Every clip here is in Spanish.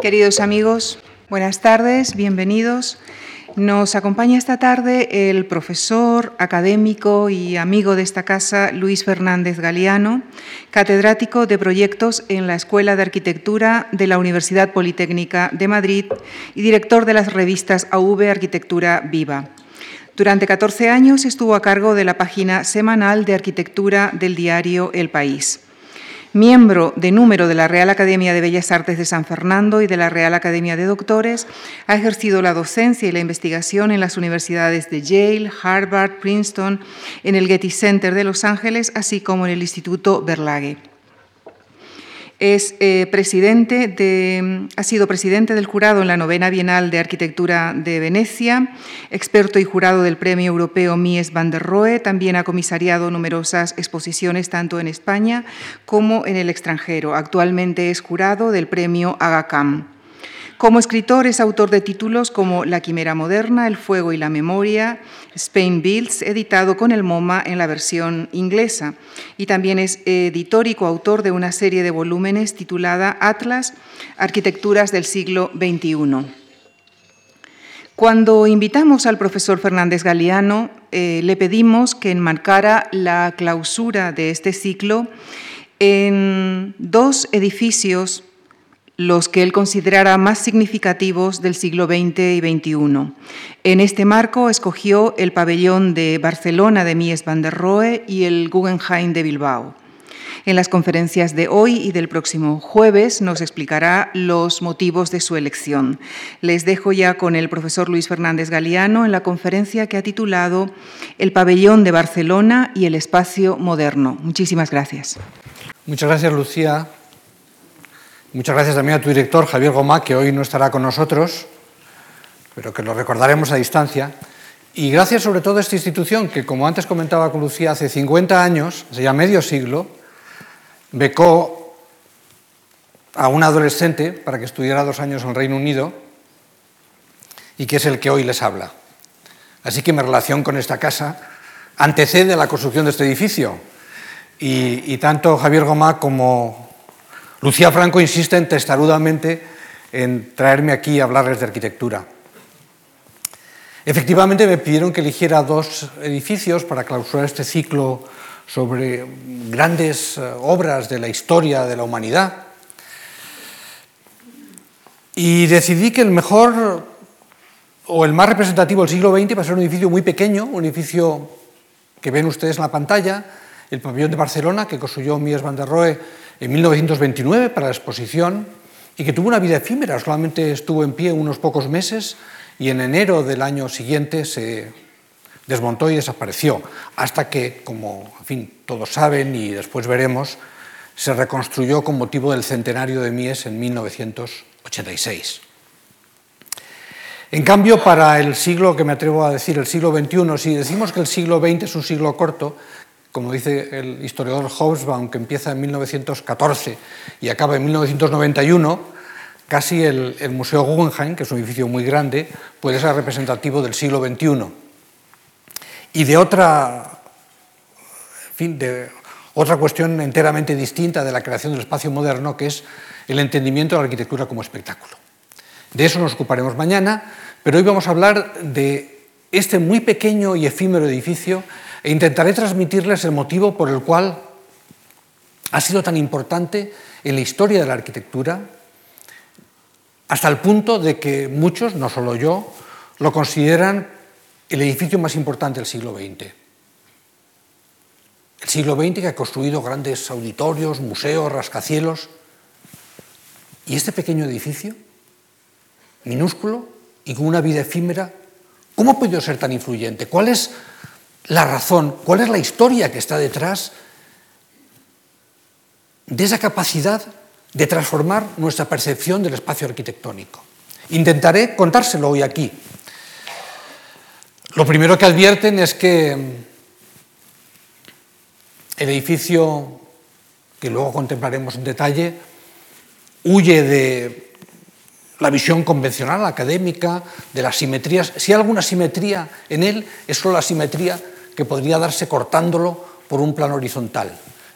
Queridos amigos, buenas tardes, bienvenidos. Nos acompaña esta tarde el profesor, académico y amigo de esta casa, Luis Fernández Galeano, catedrático de proyectos en la Escuela de Arquitectura de la Universidad Politécnica de Madrid y director de las revistas AV Arquitectura Viva. Durante 14 años estuvo a cargo de la página semanal de arquitectura del diario El País. Miembro de número de la Real Academia de Bellas Artes de San Fernando y de la Real Academia de Doctores, ha ejercido la docencia y la investigación en las universidades de Yale, Harvard, Princeton, en el Getty Center de Los Ángeles, así como en el Instituto Berlage. Es, eh, presidente de, ha sido presidente del jurado en la novena Bienal de Arquitectura de Venecia, experto y jurado del Premio Europeo Mies van der Rohe, también ha comisariado numerosas exposiciones tanto en España como en el extranjero. Actualmente es jurado del Premio Agacam. Como escritor es autor de títulos como La Quimera Moderna, El Fuego y la Memoria, Spain Builds, editado con el MoMA en la versión inglesa. Y también es editor y coautor de una serie de volúmenes titulada Atlas, Arquitecturas del siglo XXI. Cuando invitamos al profesor Fernández Galeano, eh, le pedimos que enmarcara la clausura de este ciclo en dos edificios los que él considerara más significativos del siglo XX y XXI. En este marco escogió el pabellón de Barcelona de Mies van der Rohe y el Guggenheim de Bilbao. En las conferencias de hoy y del próximo jueves nos explicará los motivos de su elección. Les dejo ya con el profesor Luis Fernández Galeano en la conferencia que ha titulado El pabellón de Barcelona y el espacio moderno. Muchísimas gracias. Muchas gracias, Lucía. Muchas gracias también a tu director, Javier Gomá, que hoy no estará con nosotros, pero que lo recordaremos a distancia. Y gracias sobre todo a esta institución que, como antes comentaba con Lucía, hace 50 años, hace ya medio siglo, becó a un adolescente para que estudiara dos años en el Reino Unido y que es el que hoy les habla. Así que mi relación con esta casa antecede a la construcción de este edificio. Y, tanto Javier Gomá como Lucía Franco insiste testarudamente en traerme aquí a hablarles de arquitectura. Efectivamente me pidieron que eligiera dos edificios para clausurar este ciclo sobre grandes eh, obras de la historia de la humanidad. Y decidí que el mejor o el más representativo del siglo XX va a ser un edificio muy pequeño, un edificio que ven ustedes en la pantalla, el pabellón de Barcelona, que construyó Mies van der Rohe en 1929 para la exposición y que tuvo una vida efímera, solamente estuvo en pie unos pocos meses y en enero del año siguiente se desmontó y desapareció, hasta que, como en fin, todos saben y después veremos, se reconstruyó con motivo del centenario de Mies en 1986. En cambio, para el siglo que me atrevo a decir, el siglo XXI, si decimos que el siglo XX es un siglo corto, como dice el historiador Hobsbawm, que empieza en 1914 y acaba en 1991, casi el, Museo Guggenheim, que es un edificio muy grande, puede ser representativo del siglo XXI. Y de otra, de otra cuestión enteramente distinta de la creación del espacio moderno, que es el entendimiento de la arquitectura como espectáculo. De eso nos ocuparemos mañana, pero hoy vamos a hablar de este muy pequeño y efímero edificio e intentaré transmitirles el motivo por el cual ha sido tan importante en la historia de la arquitectura, hasta el punto de que muchos, no solo yo, lo consideran el edificio más importante del siglo XX. El siglo XX que ha construido grandes auditorios, museos, rascacielos. Y este pequeño edificio, minúsculo y con una vida efímera, ¿cómo ha podido ser tan influyente? ¿Cuál es la razón, cuál es la historia que está detrás de esa capacidad de transformar nuestra percepción del espacio arquitectónico. Intentaré contárselo hoy aquí. Lo primero que advierten es que el edificio, que luego contemplaremos en detalle, huye de la visión convencional, académica, de las simetrías. Si hay alguna simetría en él, es solo la simetría que podría darse cortándolo por un plano horizontal,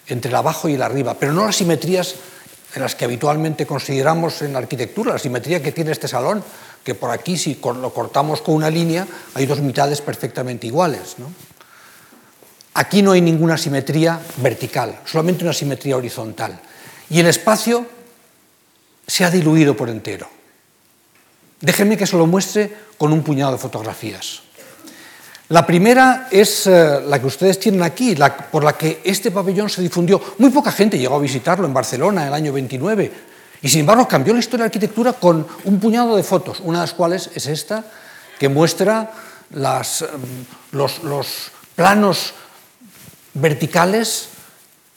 entre el abajo y el arriba, pero no las simetrías en las que habitualmente consideramos en la arquitectura, la simetría que tiene este salón, que por aquí si lo cortamos con una línea hay dos mitades perfectamente iguales. Aquí no hay ninguna simetría vertical, solamente una simetría horizontal. Y el espacio se ha diluido por entero. Déjenme que se lo muestre con un puñado de fotografías. La primera es eh, la que ustedes tienen aquí, por la que este pabellón se difundió. Muy poca gente llegó a visitarlo en Barcelona en el año 29 y sin embargo cambió la historia de la arquitectura con un puñado de fotos, una de las cuales es esta, que muestra los, los planos verticales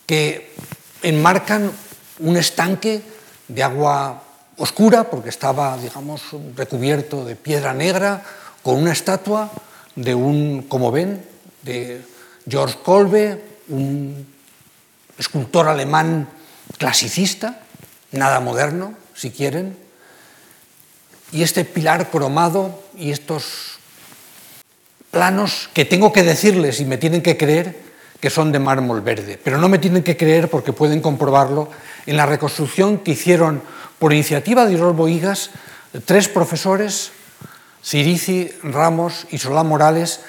que enmarcan un estanque de agua oscura, porque estaba, digamos, recubierto de piedra negra, con una estatua de un, como ven, de George Kolbe, un escultor alemán clasicista, nada moderno, si quieren, y este pilar cromado y estos planos que tengo que decirles y me tienen que creer que son de mármol verde, pero no me tienen que creer porque pueden comprobarlo en la reconstrucción que hicieron por iniciativa de Irol Boigas tres profesores Cirici, Ramos y Solá Morales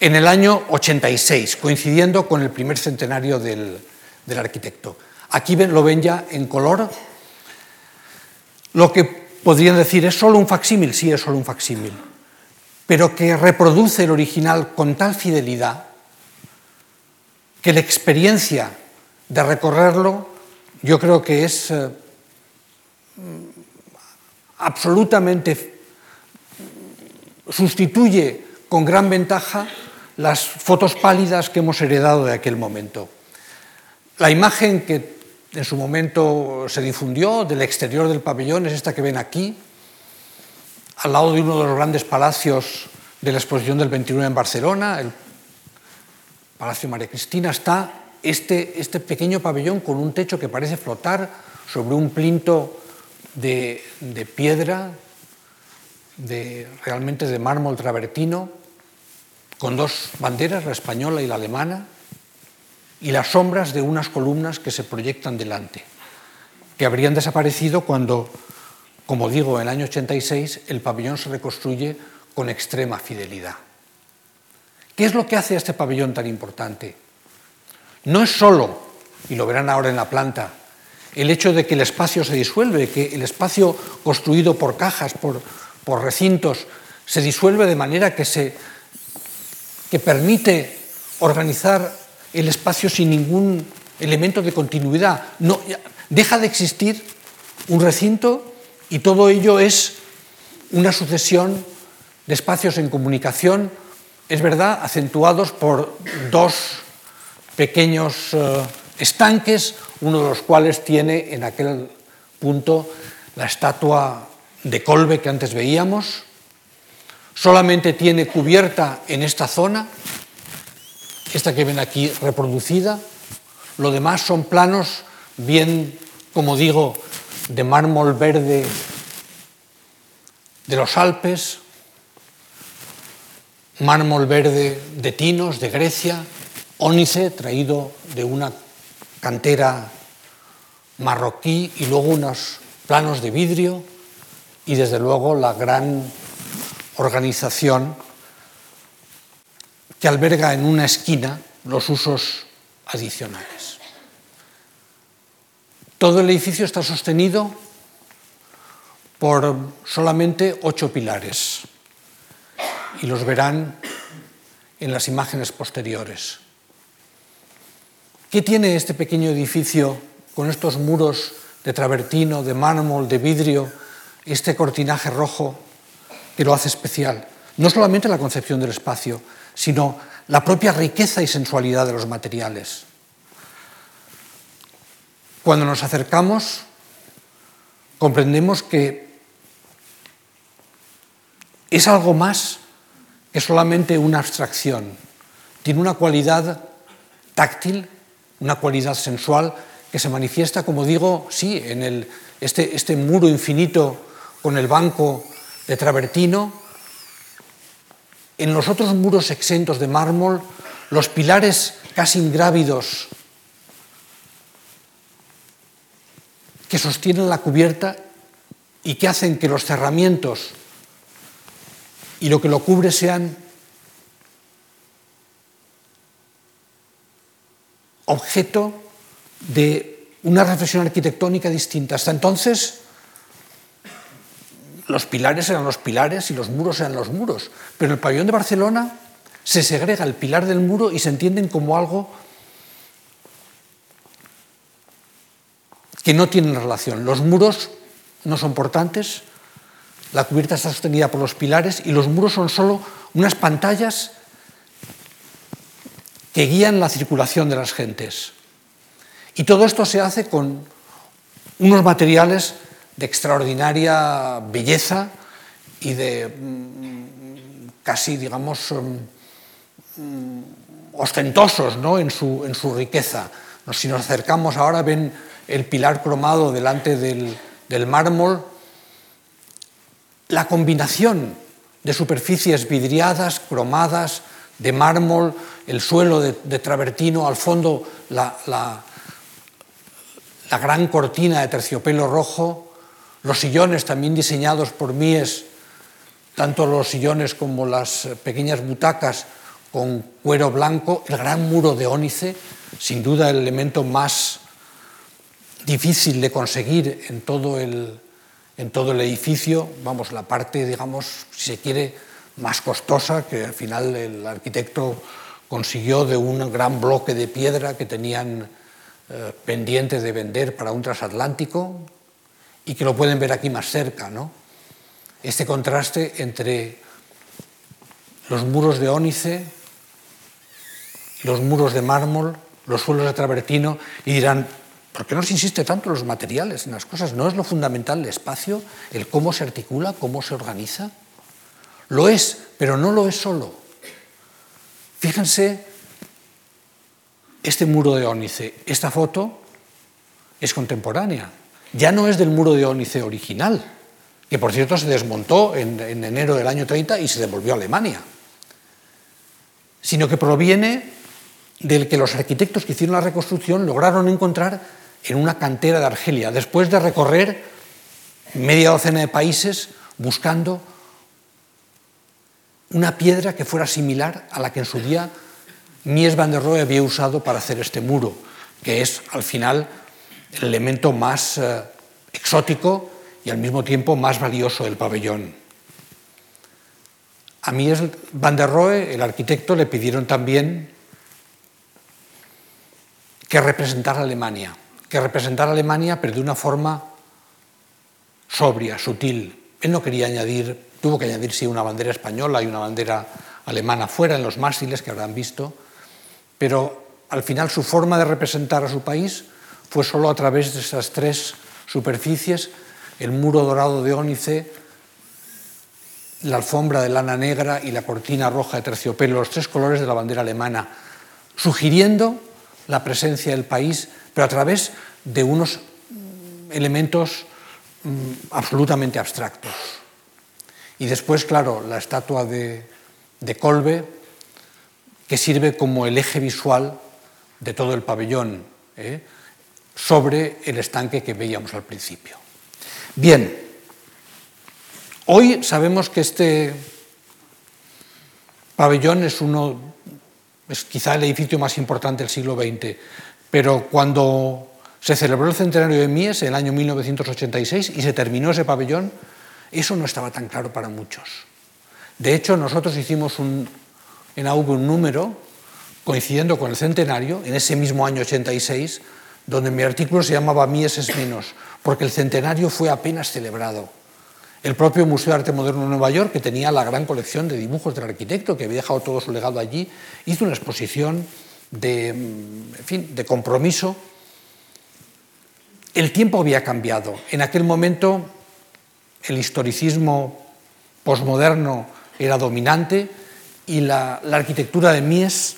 en el año 86, coincidiendo con el primer centenario del, arquitecto. Aquí lo ven ya en color. Lo que podrían decir es solo un facsímil, sí es solo un facsímil, pero que reproduce el original con tal fidelidad que la experiencia de recorrerlo yo creo que es eh, absolutamente sustituye con gran ventaja las fotos pálidas que hemos heredado de aquel momento. La imagen que en su momento se difundió del exterior del pabellón es esta que ven aquí, al lado de uno de los grandes palacios de la exposición del 29 en Barcelona, el Palacio María Cristina, está este, este pequeño pabellón con un techo que parece flotar sobre un plinto de, piedra de, realmente de mármol travertino, con dos banderas, la española y la alemana, y las sombras de unas columnas que se proyectan delante, que habrían desaparecido cuando, como digo, en el año 86 el pabellón se reconstruye con extrema fidelidad. ¿Qué es lo que hace a este pabellón tan importante? No es solo, y lo verán ahora en la planta, el hecho de que el espacio se disuelve, que el espacio construido por cajas, por, recintos, se disuelve de manera que, se, que permite organizar el espacio sin ningún elemento de continuidad. No, deja de existir un recinto y todo ello es una sucesión de espacios en comunicación, es verdad, acentuados por dos pequeños eh, estanques, uno de los cuales tiene en aquel punto la estatua de colbe que antes veíamos, solamente tiene cubierta en esta zona, esta que ven aquí reproducida, lo demás son planos bien, como digo, de mármol verde de los Alpes, mármol verde de Tinos, de Grecia, ónice traído de una cantera marroquí y luego unos planos de vidrio y desde luego la gran organización que alberga en una esquina los usos adicionales. Todo el edificio está sostenido por solamente ocho pilares y los verán en las imágenes posteriores. ¿Qué tiene este pequeño edificio con estos muros de travertino, de mármol, de vidrio, este cortinaje rojo que lo hace especial. No solamente la concepción del espacio, sino la propia riqueza y sensualidad de los materiales. Cuando nos acercamos, comprendemos que es algo más que solamente una abstracción. Tiene una cualidad táctil, una cualidad sensual que se manifiesta, como digo, sí, en el, este, este muro infinito con el banco de travertino. En los otros muros exentos de mármol, los pilares casi ingrávidos que sostienen la cubierta y que hacen que los cerramientos y lo que lo cubre sean objeto de una reflexión arquitectónica distinta. Hasta entonces, los pilares eran los pilares y los muros eran los muros, pero el pabellón de Barcelona se segrega el pilar del muro y se entienden como algo que no tienen relación. Los muros no son portantes, la cubierta está sostenida por los pilares y los muros son solo unas pantallas que guían la circulación de las gentes. Y todo esto se hace con unos materiales de extraordinaria belleza y de mm, casi, digamos, mm, ostentosos ¿no? en, su, en, su, riqueza. Si nos acercamos ahora, ven el pilar cromado delante del, del mármol, la combinación de superficies vidriadas, cromadas, de mármol, el suelo de, travertino, al fondo la, la, la, gran cortina de terciopelo rojo, los sillones también diseñados por Mies, tanto los sillones como las pequeñas butacas con cuero blanco, el gran muro de ónice, sin duda el elemento más difícil de conseguir en todo el, en todo el edificio, vamos, la parte, digamos, si se quiere, más costosa, que al final el arquitecto consiguió de un gran bloque de piedra que tenían eh, pendiente de vender para un transatlántico y que lo pueden ver aquí más cerca, ¿no? Este contraste entre los muros de ónice, los muros de mármol, los suelos de travertino, y dirán, ¿Por qué no se insiste tanto en los materiales, en las cosas? ¿No es lo fundamental el espacio, el cómo se articula, cómo se organiza? Lo es, pero no lo es solo. Fíjense este muro de ónice. Esta foto es contemporánea. Ya no es del muro de ónice original, que por cierto se desmontó en, en enero del año 30 y se devolvió a Alemania, sino que proviene del que los arquitectos que hicieron la reconstrucción lograron encontrar en una cantera de Argelia, después de recorrer media docena de países buscando una piedra que fuera similar a la que en su día Mies van der Rohe había usado para hacer este muro, que es al final el elemento más eh, exótico y al mismo tiempo más valioso del pabellón. A Mies van der Rohe, el arquitecto, le pidieron también que representara Alemania que representara Alemania, pero de una forma sobria, sutil. Él no quería añadir, tuvo que añadir sí una bandera española y una bandera alemana fuera en los mástiles que habrán visto, pero al final su forma de representar a su país fue solo a través de esas tres superficies, el muro dorado de ónice, la alfombra de lana negra y la cortina roja de terciopelo, los tres colores de la bandera alemana, sugiriendo la presencia del país pero a través de unos elementos mm, absolutamente abstractos. Y después, claro, la estatua de, Colbe, que sirve como el eje visual de todo el pabellón, ¿eh? sobre el estanque que veíamos al principio. Bien, hoy sabemos que este pabellón es uno, es quizá el edificio más importante del siglo XX, pero cuando se celebró el centenario de Mies en el año 1986 y se terminó ese pabellón, eso no estaba tan claro para muchos. De hecho, nosotros hicimos un, en AUB un número coincidiendo con el centenario, en ese mismo año 86, donde mi artículo se llamaba Mies es menos, porque el centenario fue apenas celebrado. El propio Museo de Arte Moderno de Nueva York, que tenía la gran colección de dibujos del arquitecto, que había dejado todo su legado allí, hizo una exposición de, en fin, de compromiso. El tiempo había cambiado. En aquel momento el historicismo posmoderno era dominante y la, arquitectura de Mies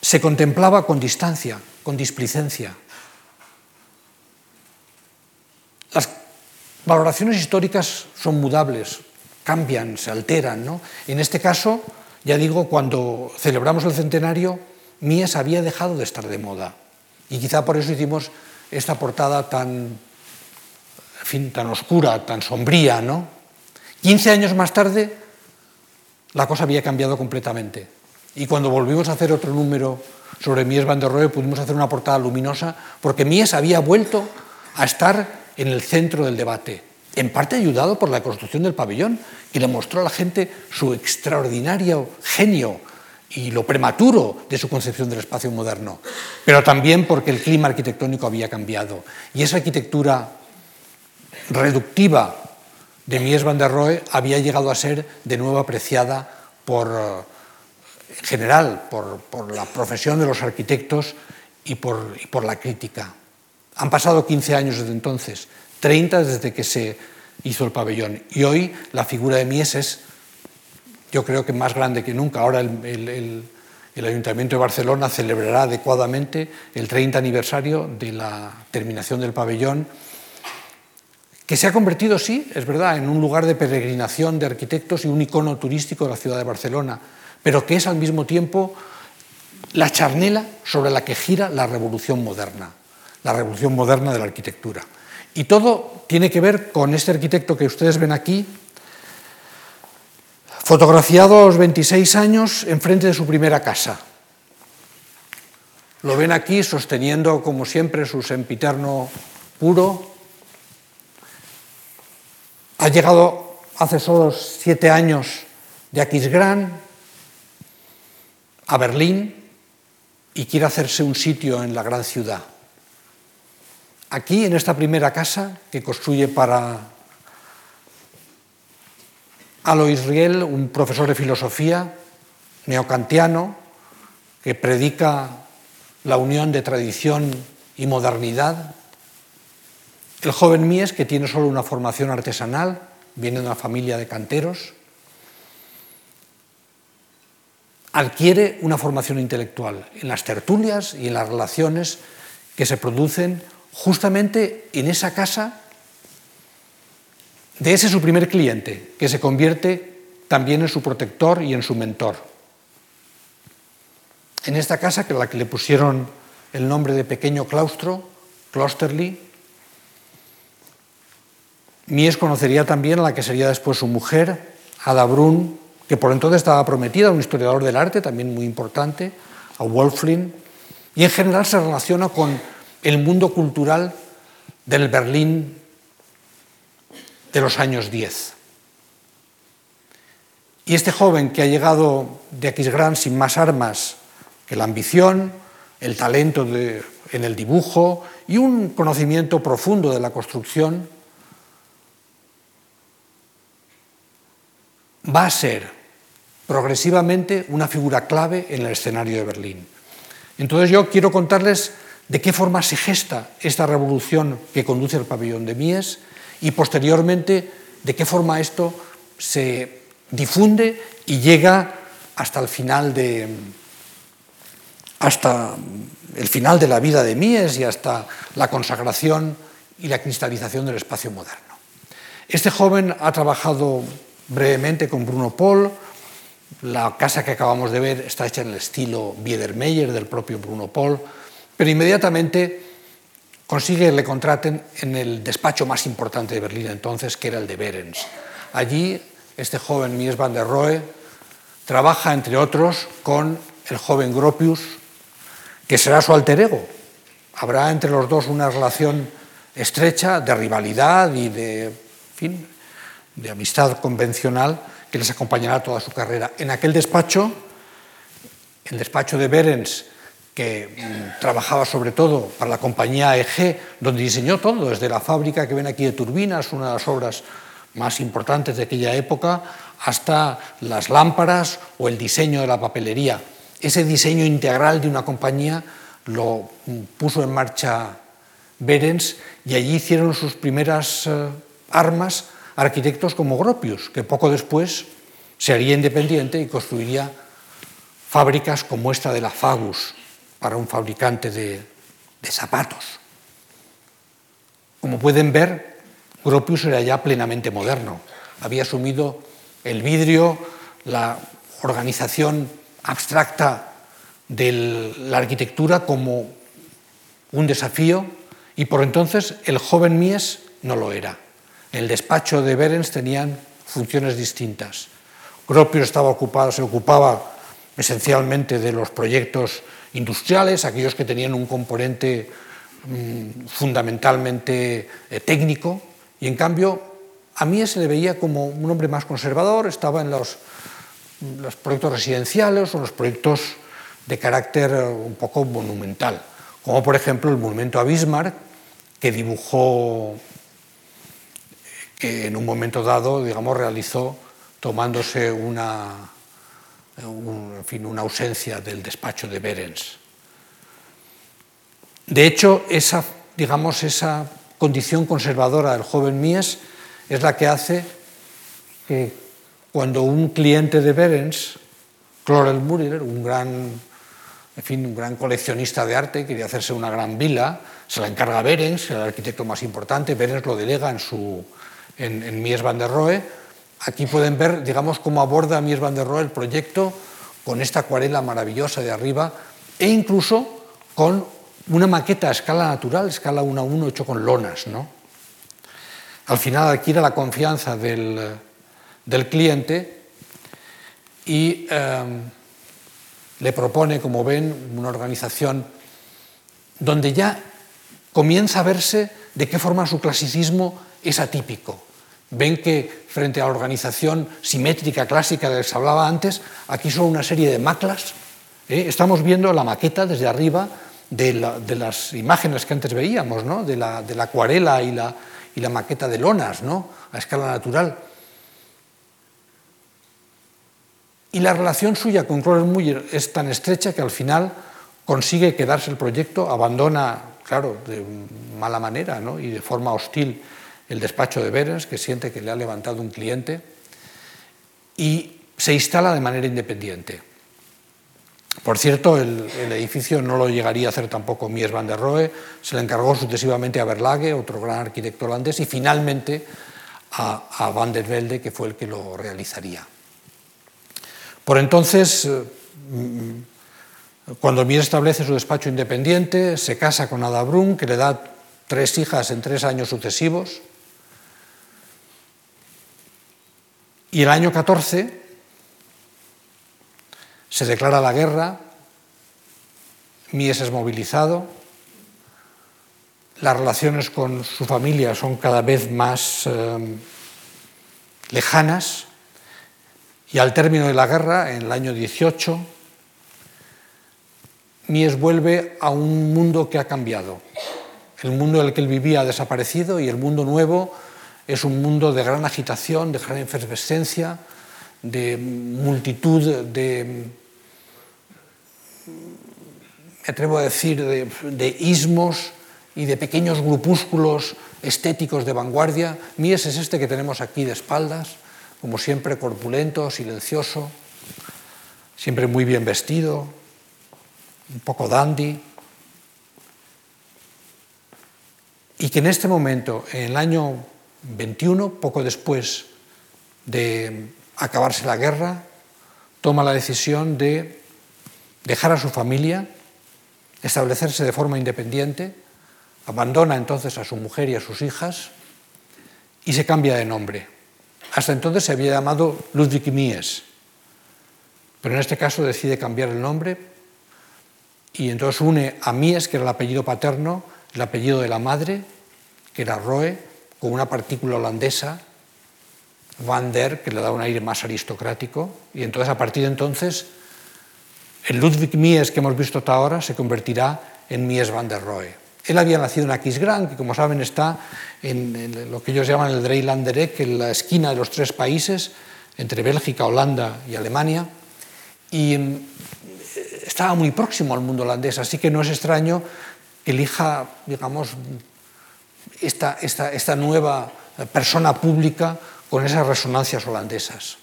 se contemplaba con distancia, con displicencia. Las valoraciones históricas son mudables, cambian, se alteran. ¿no? En este caso, ya digo, cuando celebramos el centenario, Mies había dejado de estar de moda. Y quizá por eso hicimos esta portada tan, fin, tan oscura, tan sombría, ¿no? 15 años más tarde, la cosa había cambiado completamente. Y cuando volvimos a hacer otro número sobre Mies van der Rohe, pudimos hacer una portada luminosa, porque Mies había vuelto a estar en el centro del debate, en parte ayudado por la construcción del pabellón, que le mostró a la gente su extraordinario genio y lo prematuro de su concepción del espacio moderno, pero también porque el clima arquitectónico había cambiado. Y esa arquitectura reductiva de Mies van der Rohe había llegado a ser de nuevo apreciada por, en general, por, la profesión de los arquitectos y por, la crítica. Han pasado 15 años desde entonces, 30 desde que se hizo el pabellón, y hoy la figura de Mies es, yo creo que más grande que nunca. Ahora el Ayuntamiento de Barcelona celebrará adecuadamente el 30 aniversario de la terminación del pabellón que se ha convertido, sí, es verdad, en un lugar de peregrinación de arquitectos y un icono turístico de la ciudad de Barcelona, pero que es al mismo tiempo la charnela sobre la que gira la revolución moderna, la revolución moderna de la arquitectura. Y todo tiene que ver con este arquitecto que ustedes ven aquí, fotografiado a los 26 años enfrente de su primera casa. Lo ven aquí sosteniendo, como siempre, su sempiterno puro, ha llegado hace solo siete años de Aquisgrán a Berlín y quiere hacerse un sitio en la gran ciudad. Aquí, en esta primera casa que construye para Alois Riel, un profesor de filosofía neocantiano que predica la unión de tradición y modernidad, el joven Mies, que tiene solo una formación artesanal, viene de una familia de canteros, adquiere una formación intelectual en las tertulias y en las relaciones que se producen justamente en esa casa de ese su primer cliente, que se convierte también en su protector y en su mentor. En esta casa, que a la que le pusieron el nombre de pequeño claustro, Klosterli, Mies conocería también a la que sería después su mujer, Ada Brun, que por entonces estaba prometida un historiador del arte, también muy importante, a Wolflin, y en general se relaciona con el mundo cultural del Berlín de los años 10. Y este joven que ha llegado de Aquisgrán sin más armas que la ambición, el talento en el dibujo y un conocimiento profundo de la construcción, va a ser progresivamente una figura clave en el escenario de Berlín. Entonces yo quiero contarles de qué forma se gesta esta revolución que conduce al pabellón de Mies y posteriormente de qué forma esto se difunde y llega hasta el final de hasta el final de la vida de Mies y hasta la consagración y la cristalización del espacio moderno. Este joven ha trabajado brevemente con Bruno Paul. La casa que acabamos de ver está hecha en el estilo Biedermeier del propio Bruno Paul, pero inmediatamente consigue que le contraten en el despacho más importante de Berlín entonces, que era el de Behrens. Allí, este joven Mies van der Rohe trabaja, entre otros, con el joven Gropius, que será su alter ego. Habrá entre los dos una relación estrecha de rivalidad y de, fin, de amistad convencional que les acompañará toda su carrera. En aquel despacho, el despacho de Berens, que mm, trabajaba sobre todo para la compañía EG, donde diseñó todo, desde la fábrica que ven aquí de turbinas, una de las obras más importantes de aquella época, hasta las lámparas o el diseño de la papelería. Ese diseño integral de una compañía lo mm, puso en marcha Berens y allí hicieron sus primeras eh, armas arquitectos como Gropius, que poco después se haría independiente y construiría fábricas como esta de la Fagus para un fabricante de, de zapatos. Como pueden ver, Gropius era ya plenamente moderno. Había asumido el vidrio, la organización abstracta de la arquitectura como un desafío Y por entonces el joven Mies no lo era. El despacho de Berens tenían funciones distintas. Gropius estaba ocupado, se ocupaba esencialmente de los proyectos industriales, aquellos que tenían un componente mm, fundamentalmente eh, técnico, y en cambio a mí se le veía como un hombre más conservador, estaba en los, los proyectos residenciales o los proyectos de carácter eh, un poco monumental, como por ejemplo el monumento a Bismarck, que dibujó, que en un momento dado, digamos, realizó tomándose una, en fin, una ausencia del despacho de Berens. De hecho, esa, digamos, esa condición conservadora del joven Mies es la que hace que cuando un cliente de Berens, Clorel Murier, un gran, en fin, un gran coleccionista de arte, quería hacerse una gran vila, se la encarga Berens, el arquitecto más importante, Berens lo delega en, su, en, en Mies van der Rohe, Aquí pueden ver, digamos, cómo aborda Mies van der Rohe el proyecto con esta acuarela maravillosa de arriba e incluso con una maqueta a escala natural, escala 1 a 1, hecho con lonas. ¿no? Al final adquiere la confianza del, del cliente y eh, le propone, como ven, una organización donde ya comienza a verse de qué forma su clasicismo es atípico. Ven que frente a la organización simétrica clásica que se hablaba antes, aquí son una serie de maclas. ¿eh? Estamos viendo la maqueta desde arriba de, las imágenes que antes veíamos, ¿no? de, la, acuarela y la, maqueta de lonas ¿no? a escala natural. Y la relación suya con Muller es tan estrecha que al final consigue quedarse el proyecto, abandona, claro, de mala manera ¿no? y de forma hostil el despacho de Berens, que siente que le ha levantado un cliente, y se instala de manera independiente. Por cierto, el, edificio no lo llegaría a hacer tampoco Mies van der Rohe, se le encargó sucesivamente a Berlage, otro gran arquitecto holandés, y finalmente a, Van der Velde, que fue el que lo realizaría. Por entonces, eh, cuando Mies establece su despacho independiente, se casa con Ada Brun, que le da tres hijas en tres años sucesivos, Y el año 14 se declara la guerra, Mies es movilizado, las relaciones con su familia son cada vez más eh, lejanas y al término de la guerra, en el año 18, Mies vuelve a un mundo que ha cambiado. El mundo en el que él vivía ha desaparecido y el mundo nuevo es un mundo de gran agitación, de gran efervescencia, de multitud de, me atrevo a decir, de, ismos y de pequeños grupúsculos estéticos de vanguardia. Mies es este que tenemos aquí de espaldas, como siempre corpulento, silencioso, siempre muy bien vestido, un poco dandy. Y que en este momento, en el año 21, poco después de acabarse la guerra, toma la decisión de dejar a su familia, establecerse de forma independiente, abandona entonces a su mujer y a sus hijas y se cambia de nombre. Hasta entonces se había llamado Ludwig Mies, pero en este caso decide cambiar el nombre y entonces une a Mies, que era el apellido paterno, el apellido de la madre, que era Roe, con una partícula holandesa, Van der, que le da un aire más aristocrático, y entonces a partir de entonces el Ludwig Mies que hemos visto hasta ahora se convertirá en Mies van der Rohe. Él había nacido en Aquisgrán, que como saben está en, lo que ellos llaman el Dreielandereck, en la esquina de los tres países, entre Bélgica, Holanda y Alemania, y mm, estaba muy próximo al mundo holandés, así que no es extraño que elija, digamos, esta, esta, esta nueva persona pública con esas resonancias holandesas.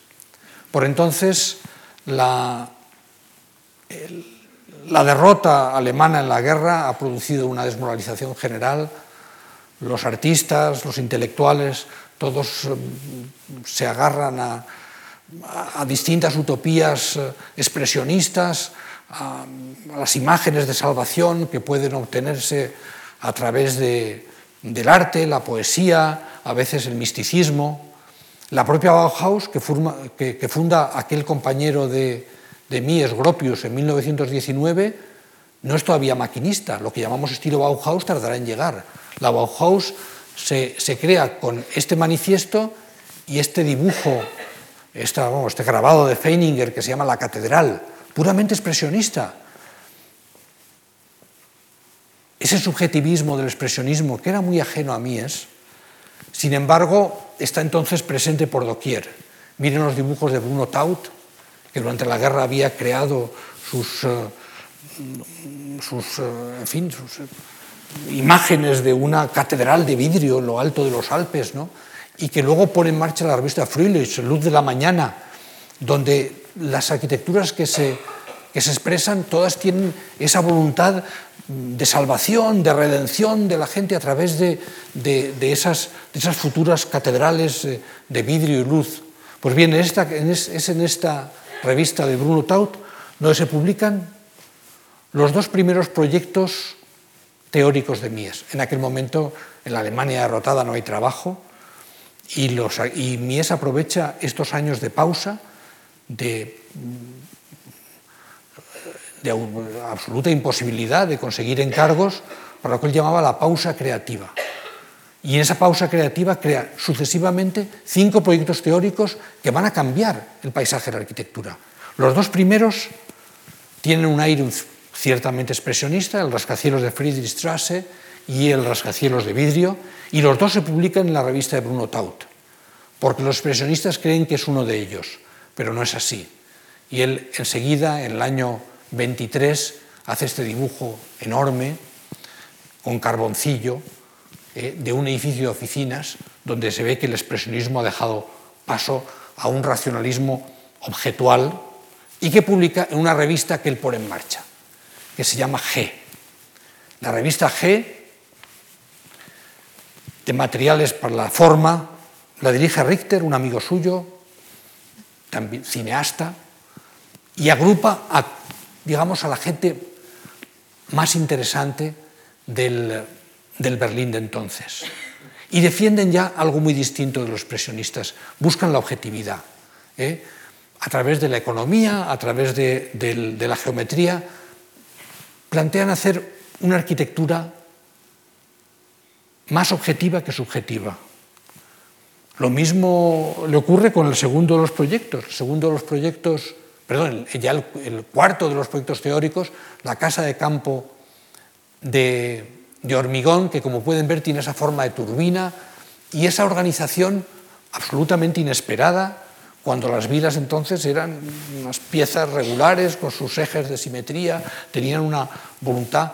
Por entonces, la, la derrota alemana en la guerra ha producido una desmoralización general. Los artistas, los intelectuales, todos eh, se agarran a, distintas utopías eh, expresionistas, a, las imágenes de salvación que pueden obtenerse a través del arte, la poesía, a veces el misticismo. La propia Bauhaus, que, funda aquel compañero de, de Mies, Gropius, en 1919, no es todavía maquinista. Lo que llamamos estilo Bauhaus tardará en llegar. La Bauhaus se, crea con este manifiesto y este dibujo, este grabado de Feininger que se llama La Catedral, puramente expresionista. Ese subjetivismo del expresionismo, que era muy ajeno a Mies, sin embargo, está entonces presente por doquier. Miren los dibujos de Bruno Taut, que durante la guerra había creado sus, eh, sus, eh, en fin, sus eh, imágenes de una catedral de vidrio en lo alto de los Alpes, ¿no? y que luego pone en marcha la revista Fröhlich, Luz de la Mañana, donde las arquitecturas que se, que se expresan todas tienen esa voluntad de salvación, de redención de la gente a través de, de, esas, esas, futuras catedrales de vidrio y luz. Pues bien, esta, es en esta revista de Bruno Taut donde se publican los dos primeros proyectos teóricos de Mies. En aquel momento, en la Alemania derrotada no hay trabajo y, los, y Mies aprovecha estos años de pausa, de, de absoluta imposibilidad de conseguir encargos, para lo que él llamaba la pausa creativa. Y en esa pausa creativa crea sucesivamente cinco proyectos teóricos que van a cambiar el paisaje de la arquitectura. Los dos primeros tienen un aire ciertamente expresionista, el rascacielos de Friedrichstrasse y el rascacielos de vidrio, y los dos se publican en la revista de Bruno Taut, porque los expresionistas creen que es uno de ellos, pero no es así. Y él enseguida, en el año 23, hace este dibujo enorme, con carboncillo, eh, de un edificio de oficinas, donde se ve que el expresionismo ha dejado paso a un racionalismo objetual y que publica en una revista que él pone en marcha que se llama G. La revista G, de materiales para la forma, la dirige Richter, un amigo suyo, también cineasta, y agrupa a, digamos, a la gente más interesante del, Berlín de entonces. Y defienden ya algo muy distinto de los expresionistas, buscan la objetividad. ¿eh? A través de la economía, a través de la geometría, plantean hacer una arquitectura más objetiva que subjetiva. Lo mismo le ocurre con el segundo de los proyectos. El segundo de los proyectos, perdón, ya el, cuarto de los proyectos teóricos, la casa de campo de, de hormigón, que como pueden ver tiene esa forma de turbina y esa organización absolutamente inesperada, cuando las vilas entonces eran unas piezas regulares con sus ejes de simetría, tenían una voluntad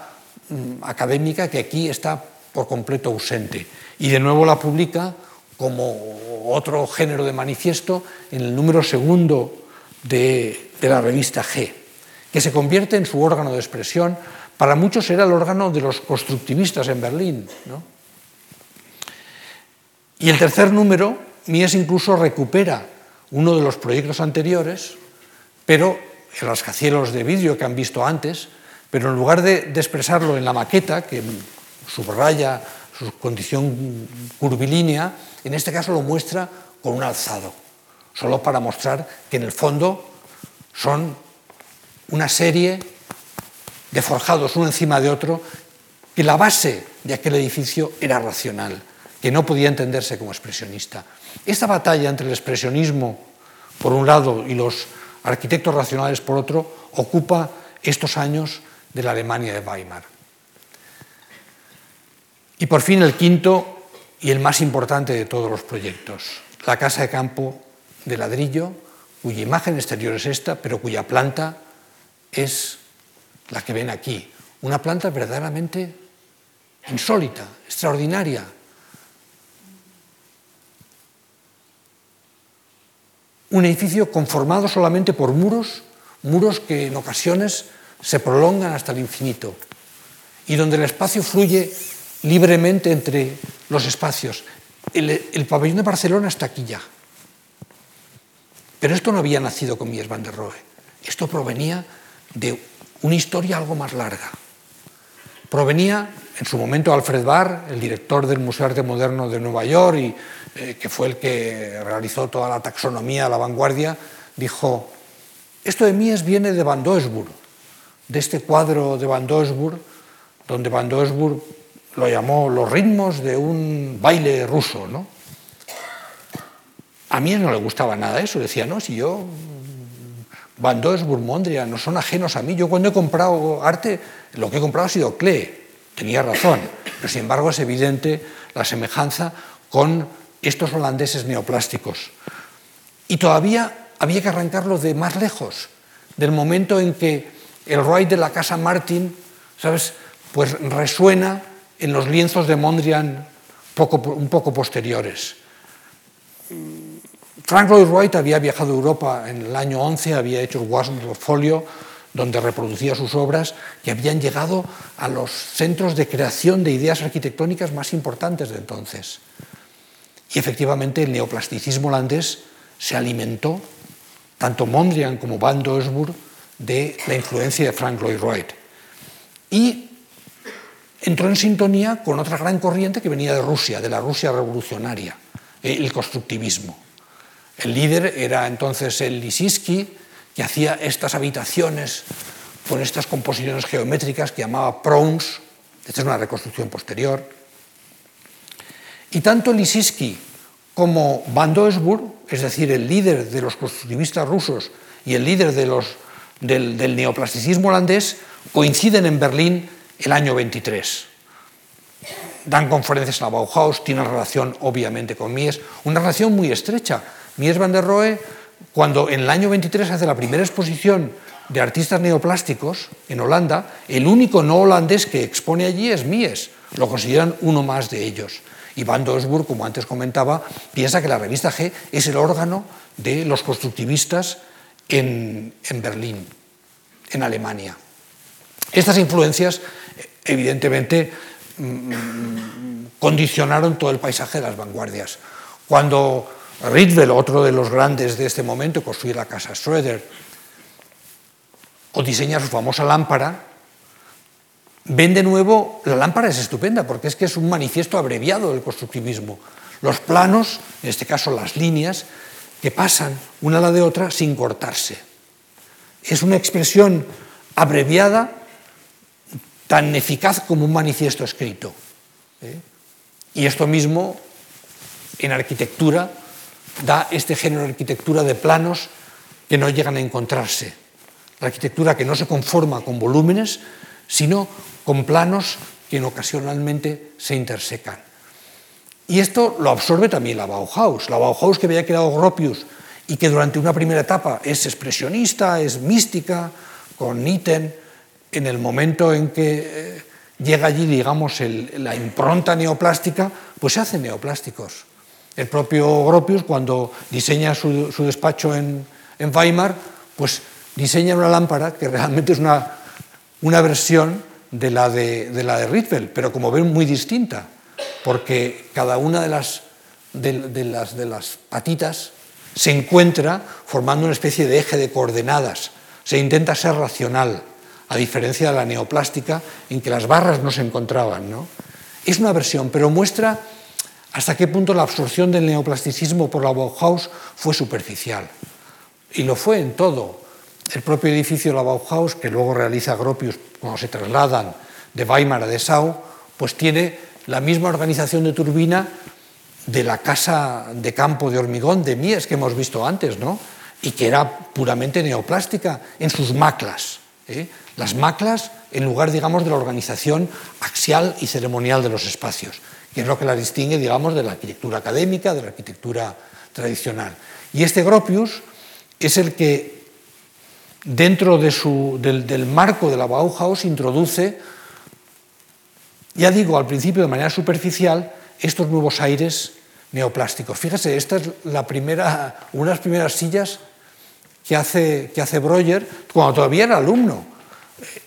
mm, académica que aquí está por completo ausente. Y de nuevo la publica como otro género de manifiesto en el número segundo de, la revista G, que se convierte en su órgano de expresión. Para muchos era el órgano de los constructivistas en Berlín. Y el tercer número, Mies incluso recupera uno de los proyectos anteriores, pero el rascacielos de vidrio que han visto antes, pero en lugar de, expresarlo en la maqueta, que subraya su condición curvilínea, en este caso lo muestra con un alzado, solo para mostrar que en el fondo son una serie de forjados uno encima de otro, que la base de aquel edificio era racional, que no podía entenderse como expresionista. Esta batalla entre el expresionismo por un lado y los arquitectos racionales por otro ocupa estos años de la Alemania de Weimar. Y por fin el quinto y el más importante de todos los proyectos, la casa de campo de ladrillo, cuya imagen exterior es esta, pero cuya planta es la que ven aquí. Una planta verdaderamente insólita, extraordinaria, un edificio conformado solamente por muros, muros que en ocasiones se prolongan hasta el infinito y donde el espacio fluye libremente entre los espacios. El, pabellón de Barcelona está aquí ya. Pero esto no había nacido con Mies van der Rohe. Esto provenía de una historia algo más larga. provenía en su momento Alfred Barr, el director del Museo de Arte Moderno de Nueva York y eh, que fue el que realizó toda la taxonomía a la vanguardia, dijo, esto de Mies viene de Van Doesburg, de este cuadro de Van Doesburg, donde Van Doesburg lo llamó los ritmos de un baile ruso. ¿no? A mí no le gustaba nada eso, decía, no, si yo, Van Doesburg, Mondrian, no son ajenos a mí, yo cuando he comprado arte, lo que he comprado ha sido Klee, tenía razón, pero sin embargo es evidente la semejanza con estos holandeses neoplásticos. Y todavía había que arrancarlo de más lejos, del momento en que el Wright de la casa Martin, ¿sabes? Pues resuena en los lienzos de Mondrian un poco posteriores. Frank Lloyd Wright había viajado a Europa en el año 11, había hecho el Washington Folio, donde reproducía sus obras, que habían llegado a los centros de creación de ideas arquitectónicas más importantes de entonces. Y efectivamente el neoplasticismo holandés se alimentó, tanto Mondrian como Van Doesburg, de la influencia de Frank Lloyd Wright. Y entró en sintonía con otra gran corriente que venía de Rusia, de la Rusia revolucionaria, el constructivismo. El líder era entonces el Lissinsky, que hacía estas habitaciones con estas composiciones geométricas que llamaba Prowns, esta es una reconstrucción posterior. Y tanto Lissinsky como Van Doesburg, es decir, el líder de los constructivistas rusos y el líder del, del neoplasticismo holandés, coinciden en Berlín el año 23. Dan conferencias en la Bauhaus, tienen relación obviamente con Mies, una relación muy estrecha. Mies van der Rohe, cuando en el año 23 hace la primera exposición de artistas neoplásticos en Holanda, el único no holandés que expone allí es Mies, lo consideran uno más de ellos. Y Van Doesburg, como antes comentaba, piensa que la revista G es el órgano de los constructivistas en, en Berlín, en Alemania. Estas influencias evidentemente mm, condicionaron todo el paisaje de las vanguardias. Cuando Rietveld, otro de los grandes de este momento, construye la casa Schroeder o diseña su famosa lámpara, ven de nuevo, la lámpara es estupenda porque es que es un manifiesto abreviado del constructivismo. Los planos, en este caso las líneas, que pasan una a la de otra sin cortarse. Es una expresión abreviada tan eficaz como un manifiesto escrito. ¿eh? Y esto mismo en arquitectura da este género de arquitectura de planos que no llegan a encontrarse. La arquitectura que no se conforma con volúmenes, sino con planos que ocasionalmente se intersecan. Y esto lo absorbe también la Bauhaus. La Bauhaus que había creado Gropius y que durante una primera etapa es expresionista, es mística, con Nitten, en el momento en que eh, llega allí, digamos, la impronta neoplástica, pues se hacen neoplásticos. El propio Gropius, cuando diseña su, despacho en, Weimar, pues diseña una lámpara que realmente es una, una versión de la de, de pero como ven muy distinta, porque cada una de las, de, las, de las patitas se encuentra formando una especie de eje de coordenadas. Se intenta ser racional a diferencia de la neoplástica, en que las barras no se encontraban. ¿no? Es una versión, pero muestra hasta qué punto la absorción del neoplasticismo por la Bauhaus fue superficial. Y lo fue en todo. El propio edificio de la Bauhaus, que luego realiza Gropius cuando se trasladan de Weimar a Dessau, pues tiene la misma organización de turbina de la casa de campo de hormigón de Mies que hemos visto antes, ¿no? y que era puramente neoplástica en sus maclas. ¿eh? las maclas en lugar, digamos, de la organización axial y ceremonial de los espacios, que es lo que la distingue, digamos, de la arquitectura académica, de la arquitectura tradicional. Y este Gropius es el que, dentro del, marco de la Bauhaus, introduce, ya digo, al principio de manera superficial, estos nuevos aires neoplásticos. Fíjese, esta es la primera, una de las primeras sillas que hace, que hace Breuer cuando todavía era alumno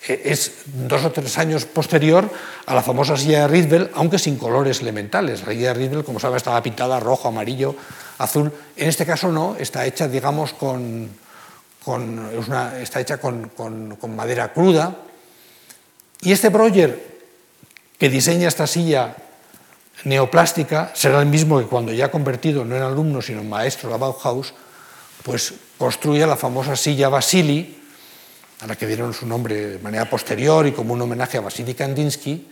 es dos o tres años posterior a la famosa silla de aunque sin colores elementales. La silla de como sabe, estaba pintada rojo, amarillo, azul. En este caso no, está hecha, digamos, con, está hecha con, madera cruda. Y este Breuer, que diseña esta silla neoplástica será el mismo que cuando ya convertido no en alumno sino en maestro de la Bauhaus, pues construye la famosa silla Vasily, a la que dieron su nombre de manera posterior y como un homenaje a Vasily Kandinsky,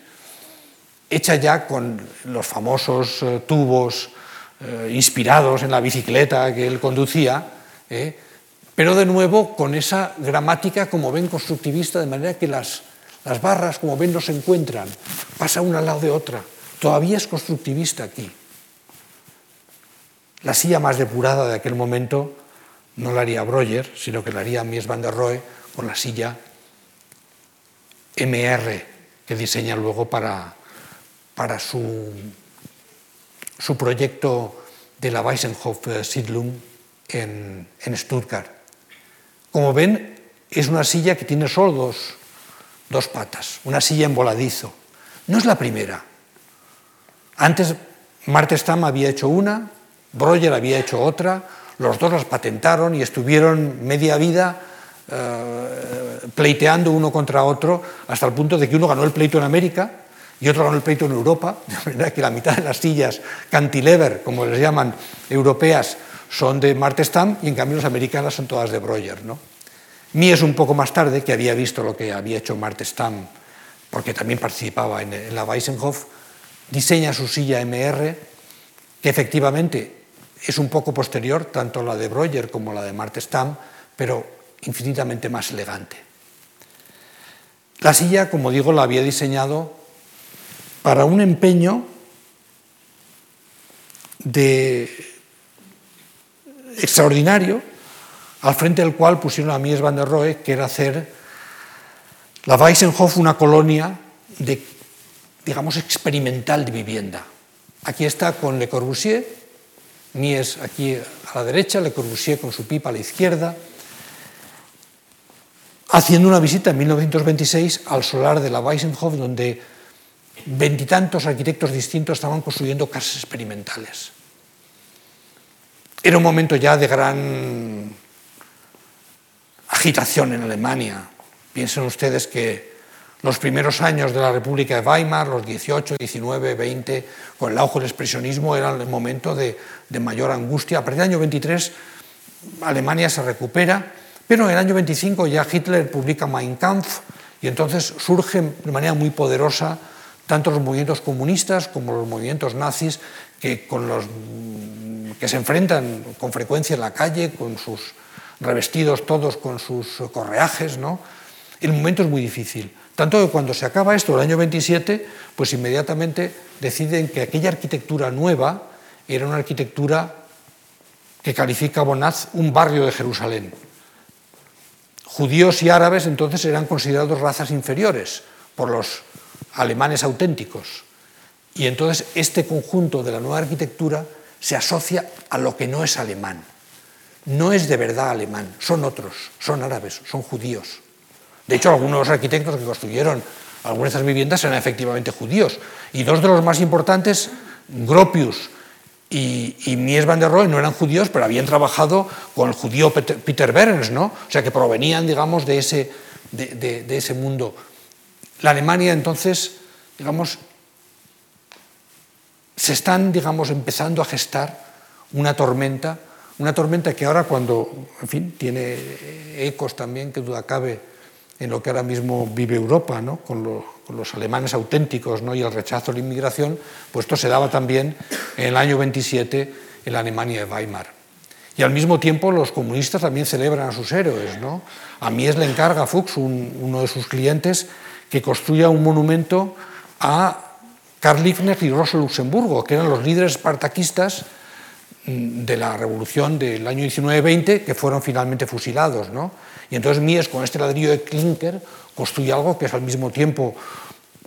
hecha ya con los famosos eh, tubos eh, inspirados en la bicicleta que él conducía, eh, pero de nuevo con esa gramática, como ven, constructivista, de manera que las, las barras, como ven, no se encuentran, pasa una al lado de otra. Todavía es constructivista aquí. La silla más depurada de aquel momento no la haría Breuer, sino que la haría Mies van der Rohe con la silla MR que diseña luego para, para su, su proyecto de la Weissenhof Siedlung en, en Stuttgart. Como ven, es una silla que tiene solo dos, dos patas, una silla en voladizo. No es la primera. Antes Martestam había hecho una, Breuer había hecho otra, los dos las patentaron y estuvieron media vida eh, pleiteando uno contra otro hasta el punto de que uno ganó el pleito en América y otro ganó el pleito en Europa, de manera que la mitad de las sillas cantilever, como les llaman, europeas, son de Martestam y en cambio las americanas son todas de Breuer. ¿no? es un poco más tarde, que había visto lo que había hecho Martestam, porque también participaba en, en la Weissenhof, diseña su silla MR, que efectivamente es un poco posterior, tanto la de Breuer como la de Martestam, pero infinitamente más elegante. La silla, como digo, la había diseñado para un empeño de extraordinario, al frente del cual pusieron a Mies van der Rohe, que era hacer la Weissenhof una colonia de, digamos, experimental de vivienda. Aquí está con Le Corbusier, Mies aquí a la derecha, Le Corbusier con su pipa a la izquierda, haciendo una visita en 1926 al solar de la Weissenhof, donde veintitantos arquitectos distintos estaban construyendo casas experimentales. Era un momento ya de gran agitación en Alemania. Piensen ustedes que los primeros años de la República de Weimar, los 18, 19, 20, con el auge del expresionismo, eran el momento de, de mayor angustia. A partir del año 23, Alemania se recupera pero en el año 25 ya Hitler publica Mein Kampf y entonces surgen de manera muy poderosa tanto los movimientos comunistas como los movimientos nazis que, se enfrentan con frecuencia en la calle, con sus revestidos todos con sus correajes. ¿no? El momento es muy difícil. Tanto que cuando se acaba esto, el año 27, pues inmediatamente deciden que aquella arquitectura nueva era una arquitectura que califica Bonaz un barrio de Jerusalén judíos y árabes entonces eran considerados razas inferiores por los alemanes auténticos. Y entonces este conjunto de la nueva arquitectura se asocia a lo que no es alemán. No es de verdad alemán, son otros, son árabes, son judíos. De hecho, algunos arquitectos que construyeron algunas de estas viviendas eran efectivamente judíos. Y dos de los más importantes, Gropius y, Mies van der Rohe no eran judíos, pero habían trabajado con el judío Peter, Behrens, ¿no? o sea que provenían, digamos, de ese, de, ese mundo. La Alemania, entonces, digamos, se están, digamos, empezando a gestar una tormenta, una tormenta que ahora cuando, en fin, tiene ecos también, que duda cabe, en lo que ahora mismo vive Europa, ¿no? con, los alemanes auténticos ¿no? y el rechazo a la inmigración, pues esto se daba también en el año 27 en la Alemania de Weimar. Y al mismo tiempo los comunistas también celebran a sus héroes. ¿no? A Mies le encarga Fuchs, uno de sus clientes, que construya un monumento a Karl Liebknecht y Rosa Luxemburgo, que eran los líderes espartaquistas mm, de la revolución del año 19-20, que fueron finalmente fusilados. ¿no? Y entonces Mies, con este ladrillo de clinker, construye algo que es al mismo tiempo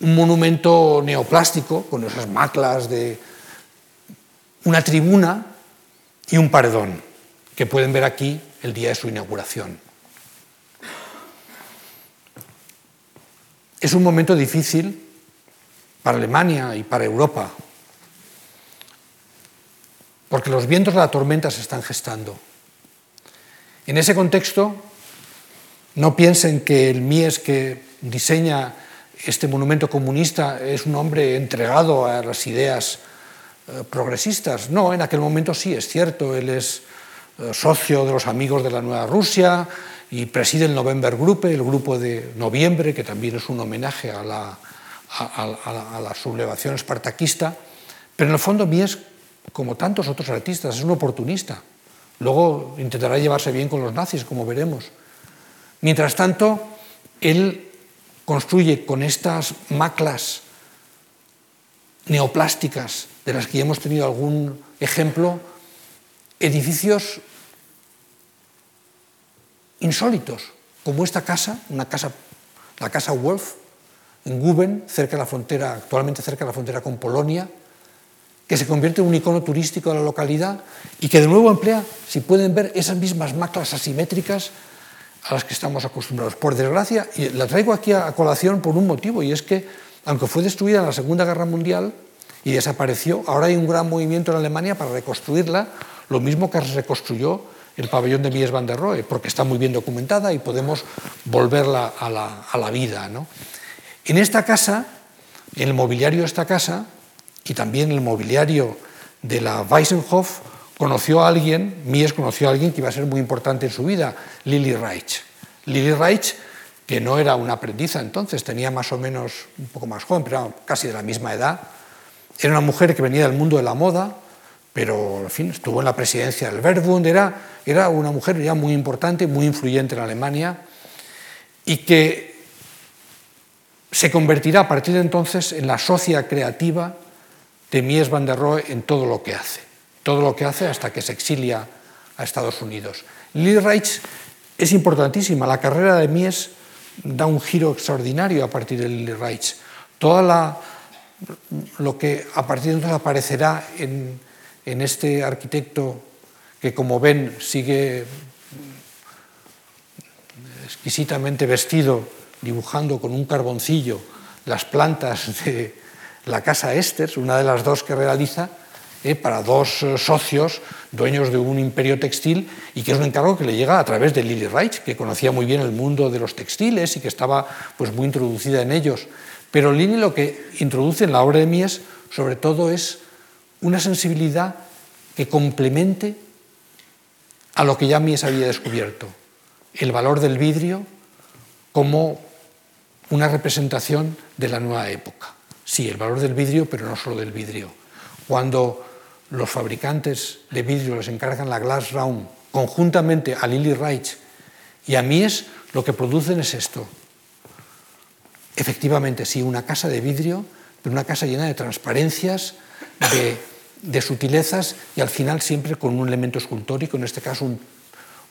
un monumento neoplástico, con esas maclas de una tribuna y un paredón, que pueden ver aquí el día de su inauguración. Es un momento difícil para Alemania y para Europa, porque los vientos de la tormenta se están gestando. En ese contexto, no piensen que el Mies que diseña este monumento comunista es un hombre entregado a las ideas eh, progresistas. No, en aquel momento sí, es cierto, él es eh, socio de los amigos de la Nueva Rusia y preside el November Group, el grupo de noviembre, que también es un homenaje a la, a, la sublevación espartaquista, pero en el fondo Mies, como tantos otros artistas, es un oportunista. Luego intentará llevarse bien con los nazis, como veremos. Mientras tanto, él construye con estas maclas neoplásticas de las que ya hemos tenido algún ejemplo, edificios insólitos, como esta casa, una casa, la casa Wolf, en Guben, cerca de la frontera, actualmente cerca de la frontera con Polonia, que se convierte en un icono turístico de la localidad y que de nuevo emplea, si pueden ver, esas mismas maclas asimétricas a las que estamos acostumbrados. Por desgracia, la traigo aquí a colación por un motivo, y es que, aunque fue destruida en la Segunda Guerra Mundial y desapareció, ahora hay un gran movimiento en Alemania para reconstruirla, lo mismo que se reconstruyó el pabellón de Mies van der Rohe, porque está muy bien documentada y podemos volverla a la, a la vida. ¿no? En esta casa, en el mobiliario de esta casa, y también el mobiliario de la Weissenhof, conoció a alguien, Mies conoció a alguien que iba a ser muy importante en su vida, Lily Reich. Lily Reich, que no era una aprendiza entonces, tenía más o menos, un poco más joven, pero casi de la misma edad, era una mujer que venía del mundo de la moda, pero en fin, estuvo en la presidencia del Verbund, era, era una mujer ya muy importante, muy influyente en Alemania, y que se convertirá a partir de entonces en la socia creativa de Mies van der Rohe en todo lo que hace todo lo que hace hasta que se exilia a Estados Unidos. Lily Reich es importantísima. La carrera de Mies da un giro extraordinario a partir de Lily Reich. Toda lo que a partir de entonces aparecerá en, en este arquitecto que, como ven, sigue exquisitamente vestido, dibujando con un carboncillo las plantas de la casa Esters, una de las dos que realiza, eh, para dos eh, socios dueños de un imperio textil y que es un encargo que le llega a través de Lily Reich, que conocía muy bien el mundo de los textiles y que estaba pues, muy introducida en ellos. Pero Lily lo que introduce en la obra de Mies sobre todo es una sensibilidad que complemente a lo que ya Mies había descubierto, el valor del vidrio como una representación de la nueva época. Sí, el valor del vidrio, pero no solo del vidrio. Cuando los fabricantes de vidrio les encargan la Glass Round conjuntamente a Lily Reich y a Mies, lo que producen es esto. Efectivamente, sí, una casa de vidrio, pero una casa llena de transparencias, de, sutilezas y al final siempre con un elemento escultórico, en este caso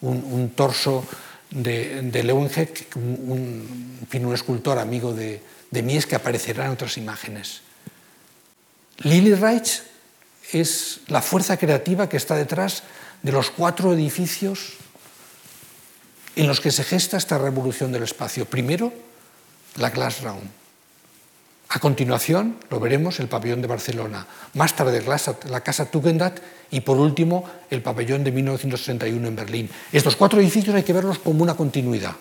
un, torso de, de Leeuwenhoek, un, un, escultor amigo de, de Mies que aparecerá en otras imágenes. Lily Reich es la fuerza creativa que está detrás de los cuatro edificios en los que se gesta esta revolución del espacio. Primero, la Glass Round. A continuación, lo veremos, el pabellón de Barcelona. Más tarde, la Casa Tugendhat y, por último, el pabellón de 1931 en Berlín. Estos cuatro edificios hay que verlos como una continuidad.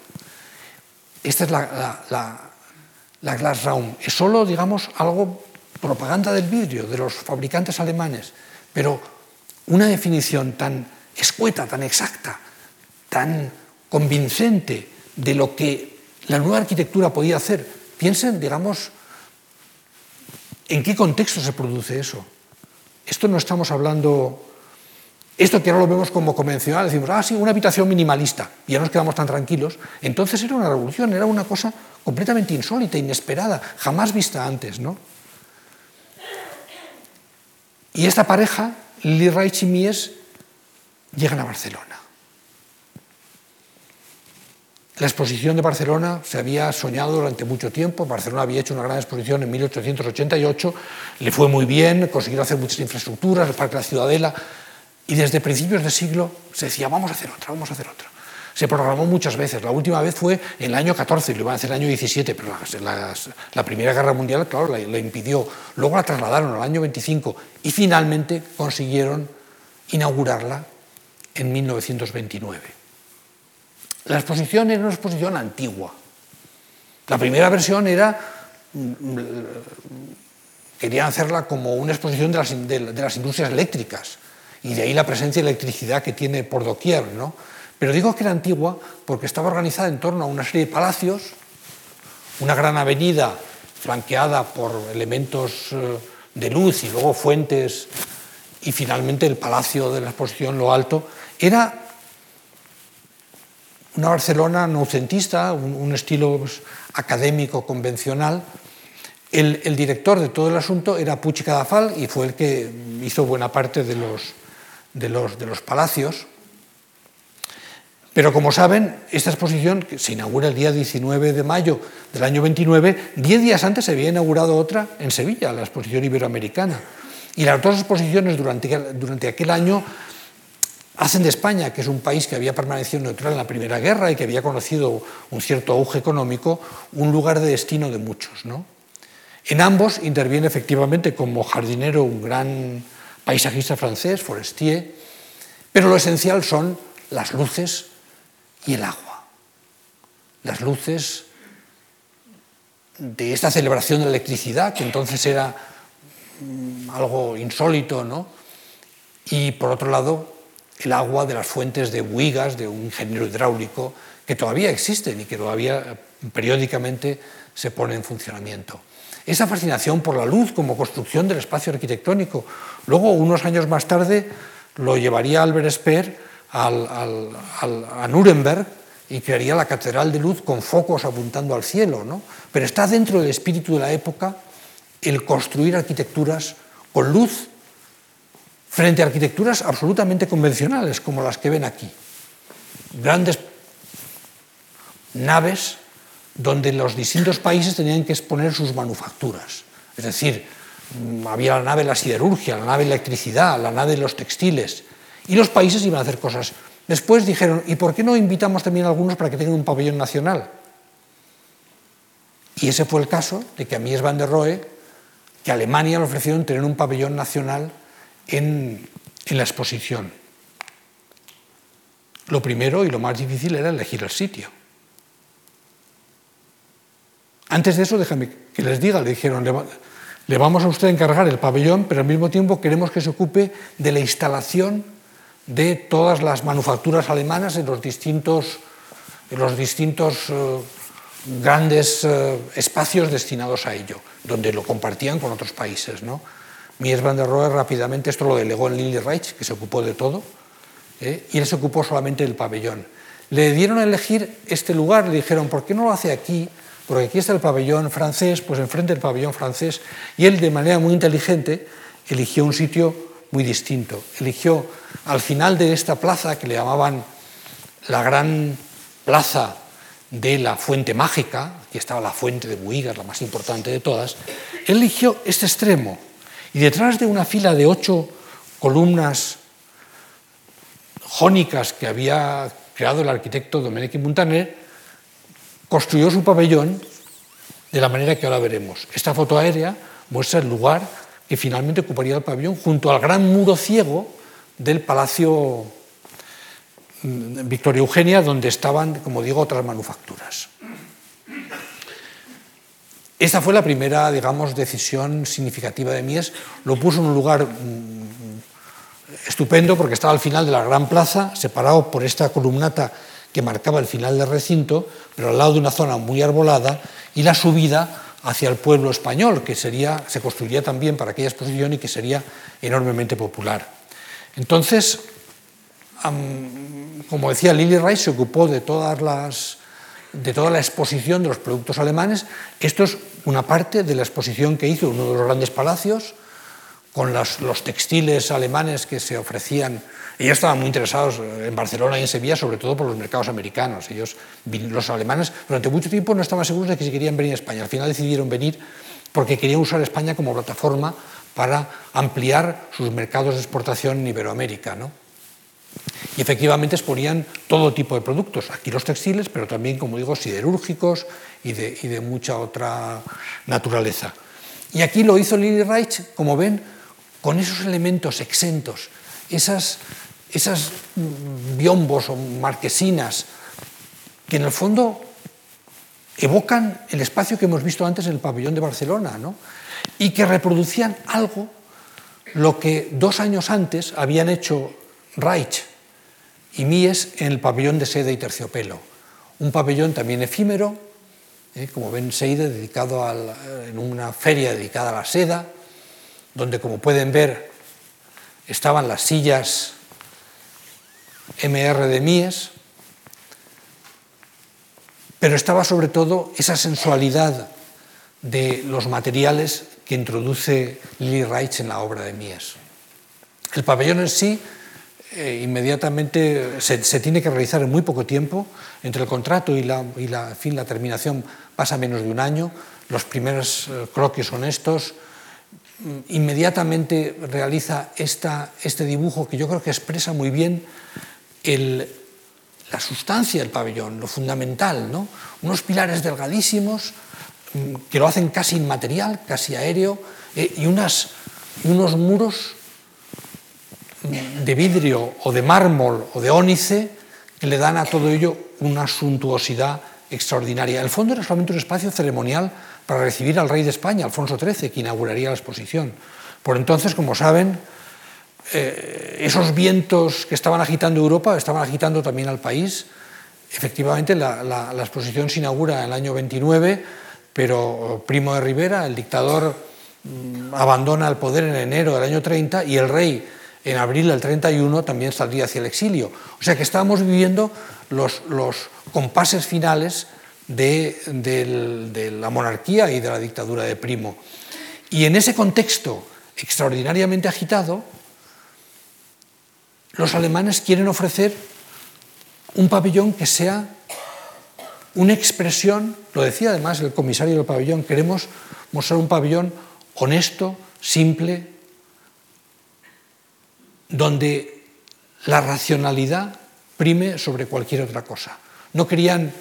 Esta es la, la Glass Round. Es solo, digamos, algo propaganda del vidrio de los fabricantes alemanes, pero una definición tan escueta, tan exacta, tan convincente de lo que la nueva arquitectura podía hacer. Piensen, digamos, en qué contexto se produce eso. Esto no estamos hablando, esto que ahora lo vemos como convencional, decimos, ah, sí, una habitación minimalista, y ya nos quedamos tan tranquilos. Entonces era una revolución, era una cosa completamente insólita, inesperada, jamás vista antes, ¿no? Y esta pareja, Reich y Mies, llegan a Barcelona. La exposición de Barcelona se había soñado durante mucho tiempo. Barcelona había hecho una gran exposición en 1888, le fue muy bien, consiguió hacer muchas infraestructuras, el Parque de la Ciudadela, y desde principios de siglo se decía, vamos a hacer otra, vamos a hacer otra. Se programó muchas veces. La última vez fue en el año 14, lo iban a hacer el año 17, pero la, Primera Guerra Mundial, claro, la, impidió. Luego la trasladaron al año 25 y finalmente consiguieron inaugurarla en 1929. La exposición era una exposición antigua. La primera versión era querían hacerla como una exposición de las, industrias eléctricas, y de ahí la presencia de electricidad que tiene por doquier. ¿no? Pero digo que era antigua porque estaba organizada en torno a una serie de palacios, una gran avenida flanqueada por elementos eh, de luz y luego fuentes, y finalmente el palacio de la exposición, lo alto. Era una Barcelona noucentista, un, estilo pues, académico convencional. El, director de todo el asunto era Puig Cadafal y fue el que hizo buena parte de los, de los, de los palacios. Pero como saben, esta exposición que se inaugura el día 19 de mayo del año 29, diez días antes se había inaugurado otra en Sevilla, la exposición iberoamericana. Y las dos exposiciones durante, durante aquel año hacen de España, que es un país que había permanecido neutral en la Primera Guerra y que había conocido un cierto auge económico, un lugar de destino de muchos. ¿no? En ambos interviene efectivamente como jardinero un gran paisajista francés, Forestier, pero lo esencial son las luces y el agua. Las luces de esta celebración de la electricidad, que entonces era mm, algo insólito, ¿no? Y por otro lado, el agua de las fuentes de Huigas, de un ingeniero hidráulico, que todavía existen y que todavía periódicamente se pone en funcionamiento. Esa fascinación por la luz como construcción del espacio arquitectónico. Luego, unos años más tarde, lo llevaría Albert Speer a Nuremberg y crearía la Catedral de Luz con focos apuntando al cielo. ¿no? Pero está dentro del espíritu de la época el construir arquitecturas con luz frente a arquitecturas absolutamente convencionales como las que ven aquí. Grandes naves donde los distintos países tenían que exponer sus manufacturas. Es decir, había la nave de la siderurgia, la nave de la electricidad, la nave de los textiles, y los países iban a hacer cosas. Después dijeron, ¿y por qué no invitamos también a algunos para que tengan un pabellón nacional? Y ese fue el caso de que a Mies van der Rohe, que Alemania le ofrecieron tener un pabellón nacional en, la exposición. Lo primero y lo más difícil era elegir el sitio. Antes de eso, déjame que les diga, le dijeron, le, vamos a usted a encargar el pabellón, pero al mismo tiempo queremos que se ocupe de la instalación de todas las manufacturas alemanas en los distintos, los distintos eh, grandes eh, espacios destinados a ello, donde lo compartían con otros países. ¿no? Mies van der Rohe rápidamente esto lo delegó en Lili Reich, que se ocupó de todo, ¿eh? y él se ocupó solamente del pabellón. Le dieron a elegir este lugar, le dijeron, ¿por qué no lo hace aquí? Porque aquí está el pabellón francés, pues enfrente del pabellón francés, y él de manera muy inteligente eligió un sitio muy distinto. Eligió al final de esta plaza, que le llamaban la gran plaza de la fuente mágica, aquí estaba la fuente de Buigas, la más importante de todas, eligió este extremo, y detrás de una fila de ocho columnas jónicas que había creado el arquitecto Domenici Montaner, construyó su pabellón de la manera que ahora veremos. Esta foto aérea muestra el lugar que finalmente ocuparía el pabellón junto al gran muro ciego del Palacio mm, Victoria Eugenia, donde estaban, como digo, otras manufacturas. Esta fue la primera, digamos, decisión significativa de Mies. Lo puso en un lugar mm, estupendo porque estaba al final de la gran plaza, separado por esta columnata que marcaba el final del recinto, pero al lado de una zona muy arbolada y la subida hacia el pueblo español, que sería, se construiría también para aquella exposición y que sería enormemente popular. Entonces, como decía, Lili Reich se ocupó de todas las de toda la exposición de los productos alemanes. Esto es una parte de la exposición que hizo uno de los grandes palacios, con los, textiles alemanes que se ofrecían. Ellos estaban muy interesados en Barcelona y en Sevilla, sobre todo por los mercados americanos. Ellos, los alemanes, durante mucho tiempo no estaban seguros de que si querían venir a España. Al final decidieron venir porque querían usar España como plataforma para ampliar sus mercados de exportación en Iberoamérica. ¿no? Y efectivamente exponían todo tipo de productos, aquí los textiles, pero también, como digo, siderúrgicos y de, mucha otra naturaleza. Y aquí lo hizo Lili Reich, como ven, con esos elementos exentos, esas, esas biombos o marquesinas, que en el fondo evocan el espacio que hemos visto antes en el pabellón de Barcelona, ¿no? Y que reproducían algo lo que dos años antes habían hecho Reich y Mies en el pabellón de seda y terciopelo. Un pabellón también efímero, ¿eh? como ven Seide, dedicado a en una feria dedicada a la seda, donde como pueden ver estaban las sillas MR de Mies, pero estaba sobre todo esa sensualidad de los materiales que introduce Lily Reich en la obra de Mies. El pabellón en sí eh, inmediatamente se, tiene que realizar en muy poco tiempo, entre el contrato y la, fin, la terminación pasa menos de un año, los primeros eh, croquis son estos, mm, inmediatamente realiza esta, este dibujo que yo creo que expresa muy bien la sustancia del pabellón, lo fundamental, ¿no? unos pilares delgadísimos que lo hacen casi inmaterial, casi aéreo, eh, y, unos muros de vidrio o de mármol o de ónice que le dan a todo ello una suntuosidad extraordinaria. El fondo era solamente un espacio ceremonial para recibir al rey de España, Alfonso XIII, que inauguraría la exposición. Por entonces, como saben, eh, esos vientos que estaban agitando Europa estaban agitando también al país. Efectivamente, la, la exposición se inaugura en el año 29, pero Primo de Rivera, el dictador, mm, abandona el poder en enero del año 30 y el rey en abril del 31 también saldría hacia el exilio. O sea que estábamos viviendo los, compases finales de, la monarquía y de la dictadura de Primo. Y en ese contexto extraordinariamente agitado, los alemanes quieren ofrecer un pabellón que sea una expresión, lo decía además el comisario del pabellón, queremos mostrar un pabellón honesto, simple, donde la racionalidad prime sobre cualquier otra cosa. No querían,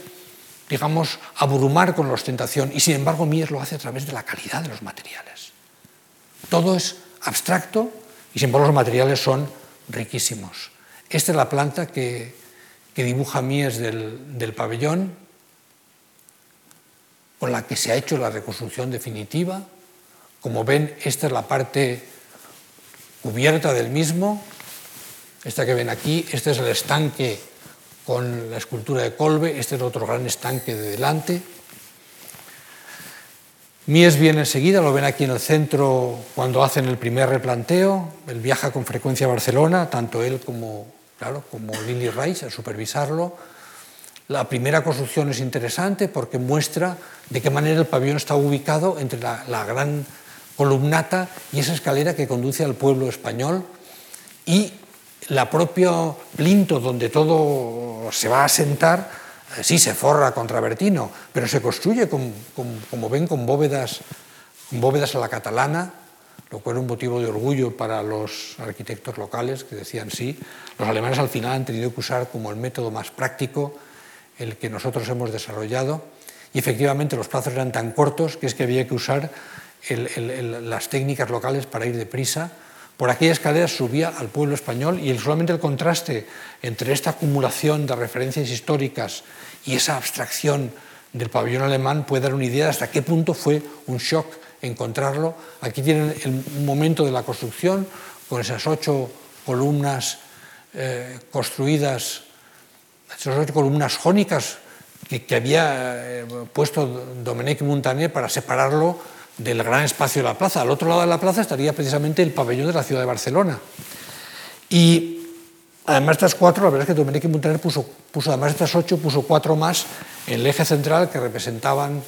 digamos, abrumar con la ostentación y sin embargo Mies lo hace a través de la calidad de los materiales. Todo es abstracto y sin embargo los materiales son riquísimos. Esta es la planta que, dibuja Mies del, del pabellón, con la que se ha hecho la reconstrucción definitiva. Como ven, esta es la parte cubierta del mismo. Esta que ven aquí, este es el estanque con la escultura de Colbe, este es otro gran estanque de delante. Mies viene enseguida, lo ven aquí en el centro cuando hacen el primer replanteo. Él viaja con frecuencia a Barcelona, tanto él como, claro, como Lili Reich a supervisarlo. La primera construcción es interesante porque muestra de qué manera el pabellón está ubicado entre la, gran columnata y esa escalera que conduce al pueblo español y la propia plinto donde todo se va a asentar, eh, sí se forra con travertino, pero se construye, como ven, con bóvedas, bóvedas a la catalana, lo cual es un motivo de orgullo para los arquitectos locales que decían sí. Los alemanes al final han tenido que usar como el método más práctico el que nosotros hemos desarrollado y efectivamente los plazos eran tan cortos que es que había que usar las técnicas locales para ir deprisa. Por aquella escalera subía al pueblo español y solamente el contraste entre esta acumulación de referencias históricas y esa abstracción del pabellón alemán puede dar una idea de hasta qué punto fue un shock encontrarlo. Aquí tienen el momento de la construcción con esas ocho columnas eh, construidas, esas columnas jónicas que, había eh, puesto Dominique Montaner para separarlo del gran espacio de la plaza. Al otro lado de la plaza estaría precisamente el pabellón de la ciudad de Barcelona. Y además de estas cuatro, la verdad es que Dominique Montaner puso, puso, además de estas ocho, puso cuatro más en el eje central que representaban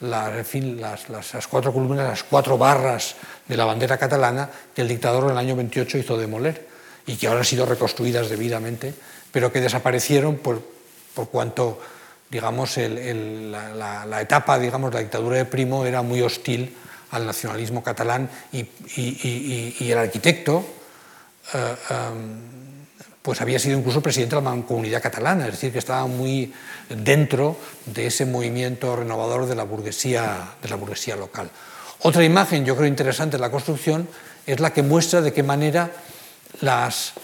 las, las, cuatro columnas, las cuatro barras de la bandera catalana que el dictador en el año 28 hizo demoler y que ahora han sido reconstruidas debidamente, pero que desaparecieron por, por cuanto digamos, la, etapa, digamos, la dictadura de Primo era muy hostil al nacionalismo catalán y, el arquitecto eh, em, pues había sido incluso presidente de la mancomunidad catalana, es decir, que estaba muy dentro de ese movimiento renovador de la burguesía, de la burguesía local. Otra imagen, yo creo interesante de la construcción, es la que muestra de qué manera las,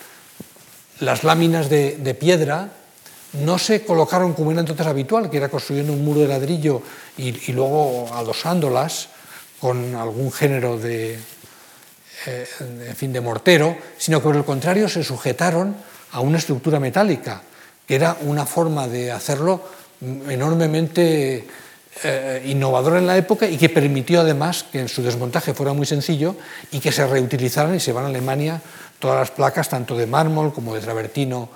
las láminas de piedra no se colocaron como era entonces habitual, que era construyendo un muro de ladrillo y, luego adosándolas con algún género de, eh, fin, de mortero, sino que por el contrario se sujetaron a una estructura metálica, que era una forma de hacerlo enormemente eh, innovadora en la época y que permitió además que en su desmontaje fuera muy sencillo y que se reutilizaran y se van a Alemania todas las placas, tanto de mármol como de travertino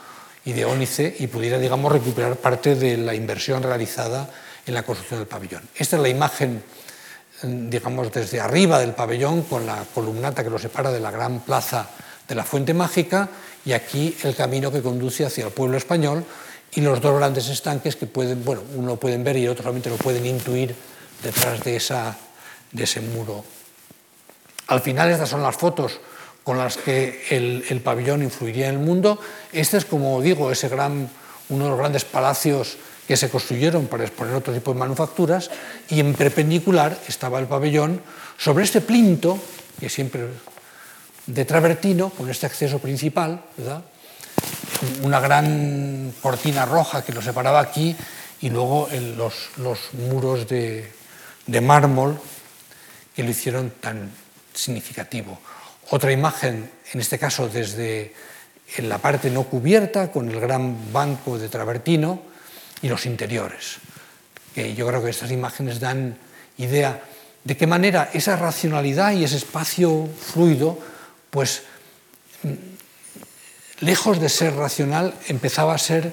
y de ónice, y pudiera, digamos, recuperar parte de la inversión realizada en la construcción del pabellón. Esta es la imagen, digamos, desde arriba del pabellón, con la columnata que lo separa de la gran plaza de la Fuente Mágica, y aquí el camino que conduce hacia el pueblo español, y los dos grandes estanques que pueden, bueno, uno lo pueden ver y otro solamente lo pueden intuir detrás de, esa, de ese muro. Al final estas son las fotos con las que el, el, pabellón influiría en el mundo. Este es, como digo, ese gran, uno de los grandes palacios que se construyeron para exponer otro tipo de manufacturas y en perpendicular estaba el pabellón sobre este plinto, que siempre de travertino, con este acceso principal, una gran cortina roja que lo separaba aquí y luego los, muros de, mármol que lo hicieron tan significativo. Otra imagen, en este caso desde en la parte no cubierta, con el gran banco de travertino y los interiores. Que yo creo que estas imágenes dan idea de qué manera esa racionalidad y ese espacio fluido, pues lejos de ser racional, empezaba a ser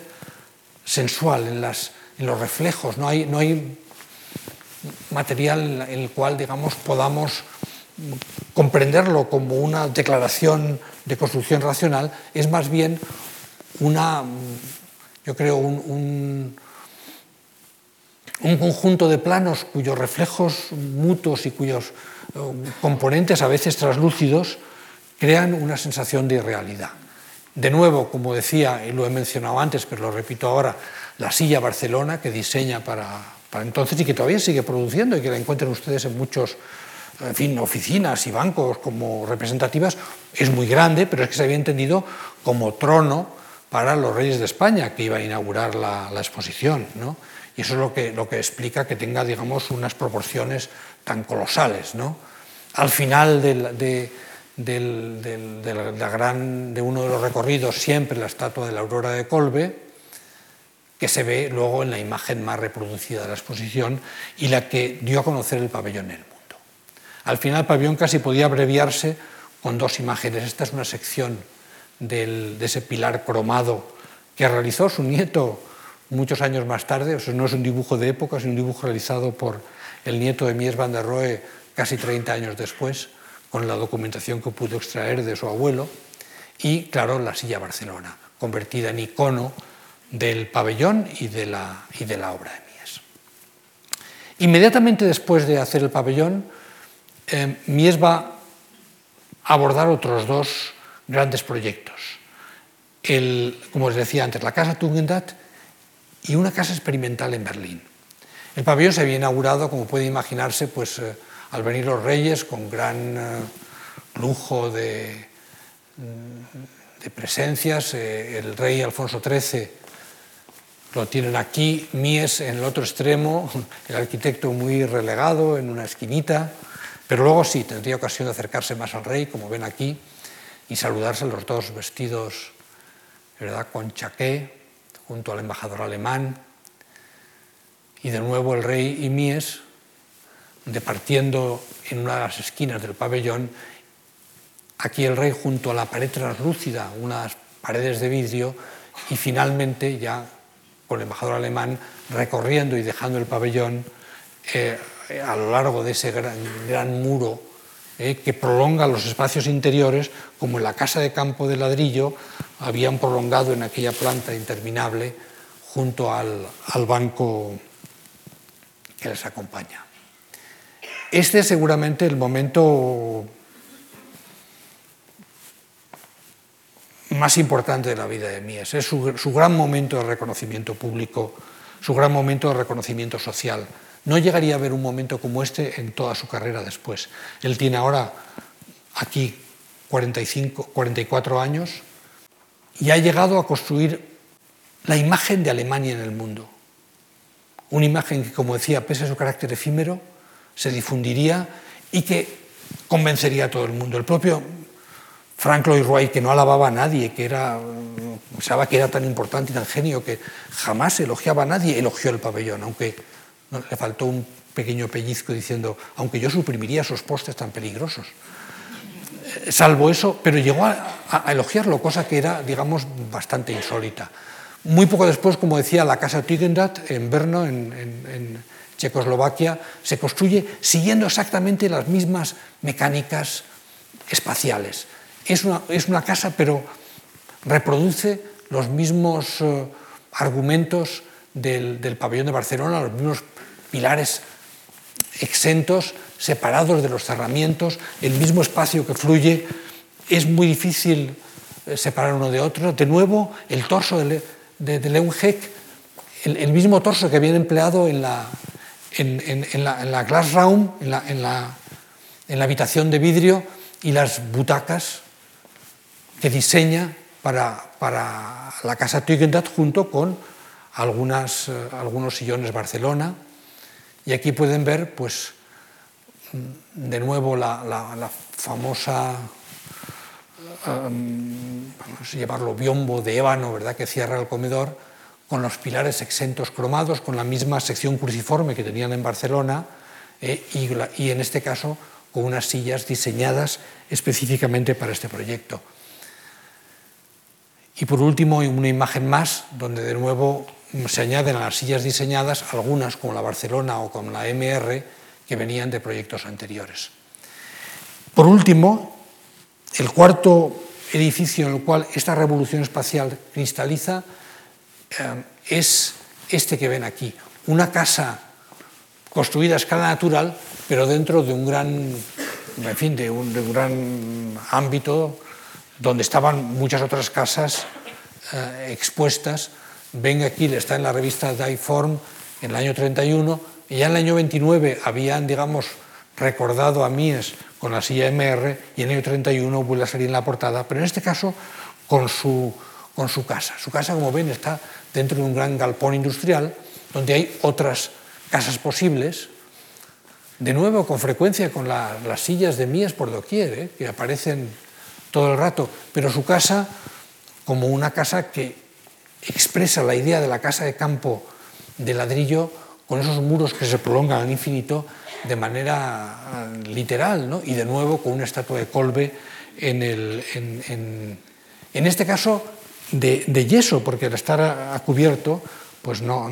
sensual en, los reflejos. No hay, no hay material en el cual, digamos, podamos comprenderlo como una declaración de construcción racional, es más bien una, yo creo, un, un, conjunto de planos cuyos reflejos mutuos y cuyos eh, componentes a veces translúcidos crean una sensación de irrealidad. De nuevo, como decía, y lo he mencionado antes, pero lo repito ahora, la silla Barcelona que diseña para, entonces y que todavía sigue produciendo y que la encuentran ustedes en muchos en fin, oficinas y bancos como representativas, es muy grande, pero es que se había entendido como trono para los reyes de España, que iba a inaugurar la, exposición. ¿no? Y eso es lo que, lo que explica que tenga, digamos, unas proporciones tan colosales. Al final de, de, la gran, de uno de los recorridos siempre la estatua de la Aurora de Colbe, que se ve luego en la imagen más reproducida de la exposición y la que dio a conocer el pabellón en el mundo. Al final el pabellón casi podía abreviarse con dos imágenes. Esta es una sección de ese pilar cromado que realizó su nieto muchos años más tarde. No es un dibujo de época, es un dibujo realizado por el nieto de Mies van der Rohe casi 30 años después con la documentación que pudo extraer de su abuelo, y claro, la silla Barcelona, convertida en icono del pabellón y de la, y de la obra de Mies. Inmediatamente después de hacer el pabellón, eh, Mies va a abordar otros dos grandes proyectos. El, como les decía antes, la Casa Tugendhat y una casa experimental en Berlín. El pabellón se había inaugurado, como puede imaginarse, pues, eh, al venir los reyes con gran eh, lujo de, mm, presencias. El rey Alfonso XIII lo tienen aquí, Mies en el otro extremo, el arquitecto muy relegado en una esquinita, pero luego sí, tendría ocasión de acercarse más al rey, como ven aquí, y saludarse los dos vestidos ¿verdad? con chaqué junto al embajador alemán. Y de nuevo el rey y Mies departiendo en una de las esquinas del pabellón, aquí el rey junto a la pared translúcida, unas paredes de vidrio, y finalmente ya con el embajador alemán recorriendo y dejando el pabellón eh, a lo largo de ese gran, muro eh, que prolonga los espacios interiores, como en la casa de campo de ladrillo habían prolongado en aquella planta interminable junto al banco que les acompaña. Este es seguramente el momento más importante de la vida de Mies. Es su, gran momento de reconocimiento público, su gran momento de reconocimiento social. No llegaría a haber un momento como este en toda su carrera después. Él tiene ahora aquí 45, 44 años y ha llegado a construir la imagen de Alemania en el mundo. Una imagen que, como decía, pese a su carácter efímero, se difundiría y que convencería a todo el mundo. El propio Frank Lloyd Wright, que no alababa a nadie, que era, pensaba que era tan importante y tan genio que jamás elogiaba a nadie, elogió el pabellón, aunque le faltó un pequeño pellizco diciendo, aunque yo suprimiría esos postes tan peligrosos. Eh, salvo eso, pero llegó a, elogiarlo, cosa que era, digamos, bastante insólita. Muy poco después, como decía, la casa Tugendhat en Brno, en Checoslovaquia, se construye siguiendo exactamente las mismas mecánicas espaciales. Es una, es una casa, pero reproduce los mismos eh, argumentos del, del, pabellón de Barcelona, los mismos pilares exentos, separados de los cerramientos, el mismo espacio que fluye. Es muy difícil eh, separar uno de otro. De nuevo, el torso de, de, el, mismo torso que habían empleado en la, en, en, en la, la, glass room, en la, habitación de vidrio, y las butacas que diseña para, la casa Tugendhat junto con eh, algunos sillones Barcelona. Y aquí pueden ver, pues, mm, de nuevo la, famosa, um, vamos a llamarlo biombo de ébano, ¿verdad?, que cierra el comedor, con los pilares exentos cromados, con la misma sección cruciforme que tenían en Barcelona, eh, y, y en este caso con unas sillas diseñadas específicamente para este proyecto. Y por último, una imagen más, donde de nuevo se añaden a las sillas diseñadas algunas, como la Barcelona o como la MR, que venían de proyectos anteriores. Por último, el cuarto edificio en el cual esta revolución espacial cristaliza eh, es este que ven aquí, una casa construida a escala natural, pero dentro de un gran, en fin, de un, gran ámbito donde estaban muchas otras casas eh, expuestas. Ven aquí, está en la revista Dieform en el año 31, y ya en el año 29 habían, digamos, recordado a Mies con la silla MR, y en el año 31 vuelve a salir en la portada, pero en este caso con su, con su casa. Su casa, como ven, está dentro de un gran galpón industrial, donde hay otras casas posibles, de nuevo con frecuencia con la, las sillas de Mies por doquier, ¿eh? que aparecen todo el rato, pero su casa como una casa que expresa la idea de la casa de campo de ladrillo con esos muros que se prolongan al infinito de manera eh, literal, ¿no? y de nuevo con una estatua de Colbe en, el, en, en, en este caso de, yeso, porque al estar a, cubierto pues no,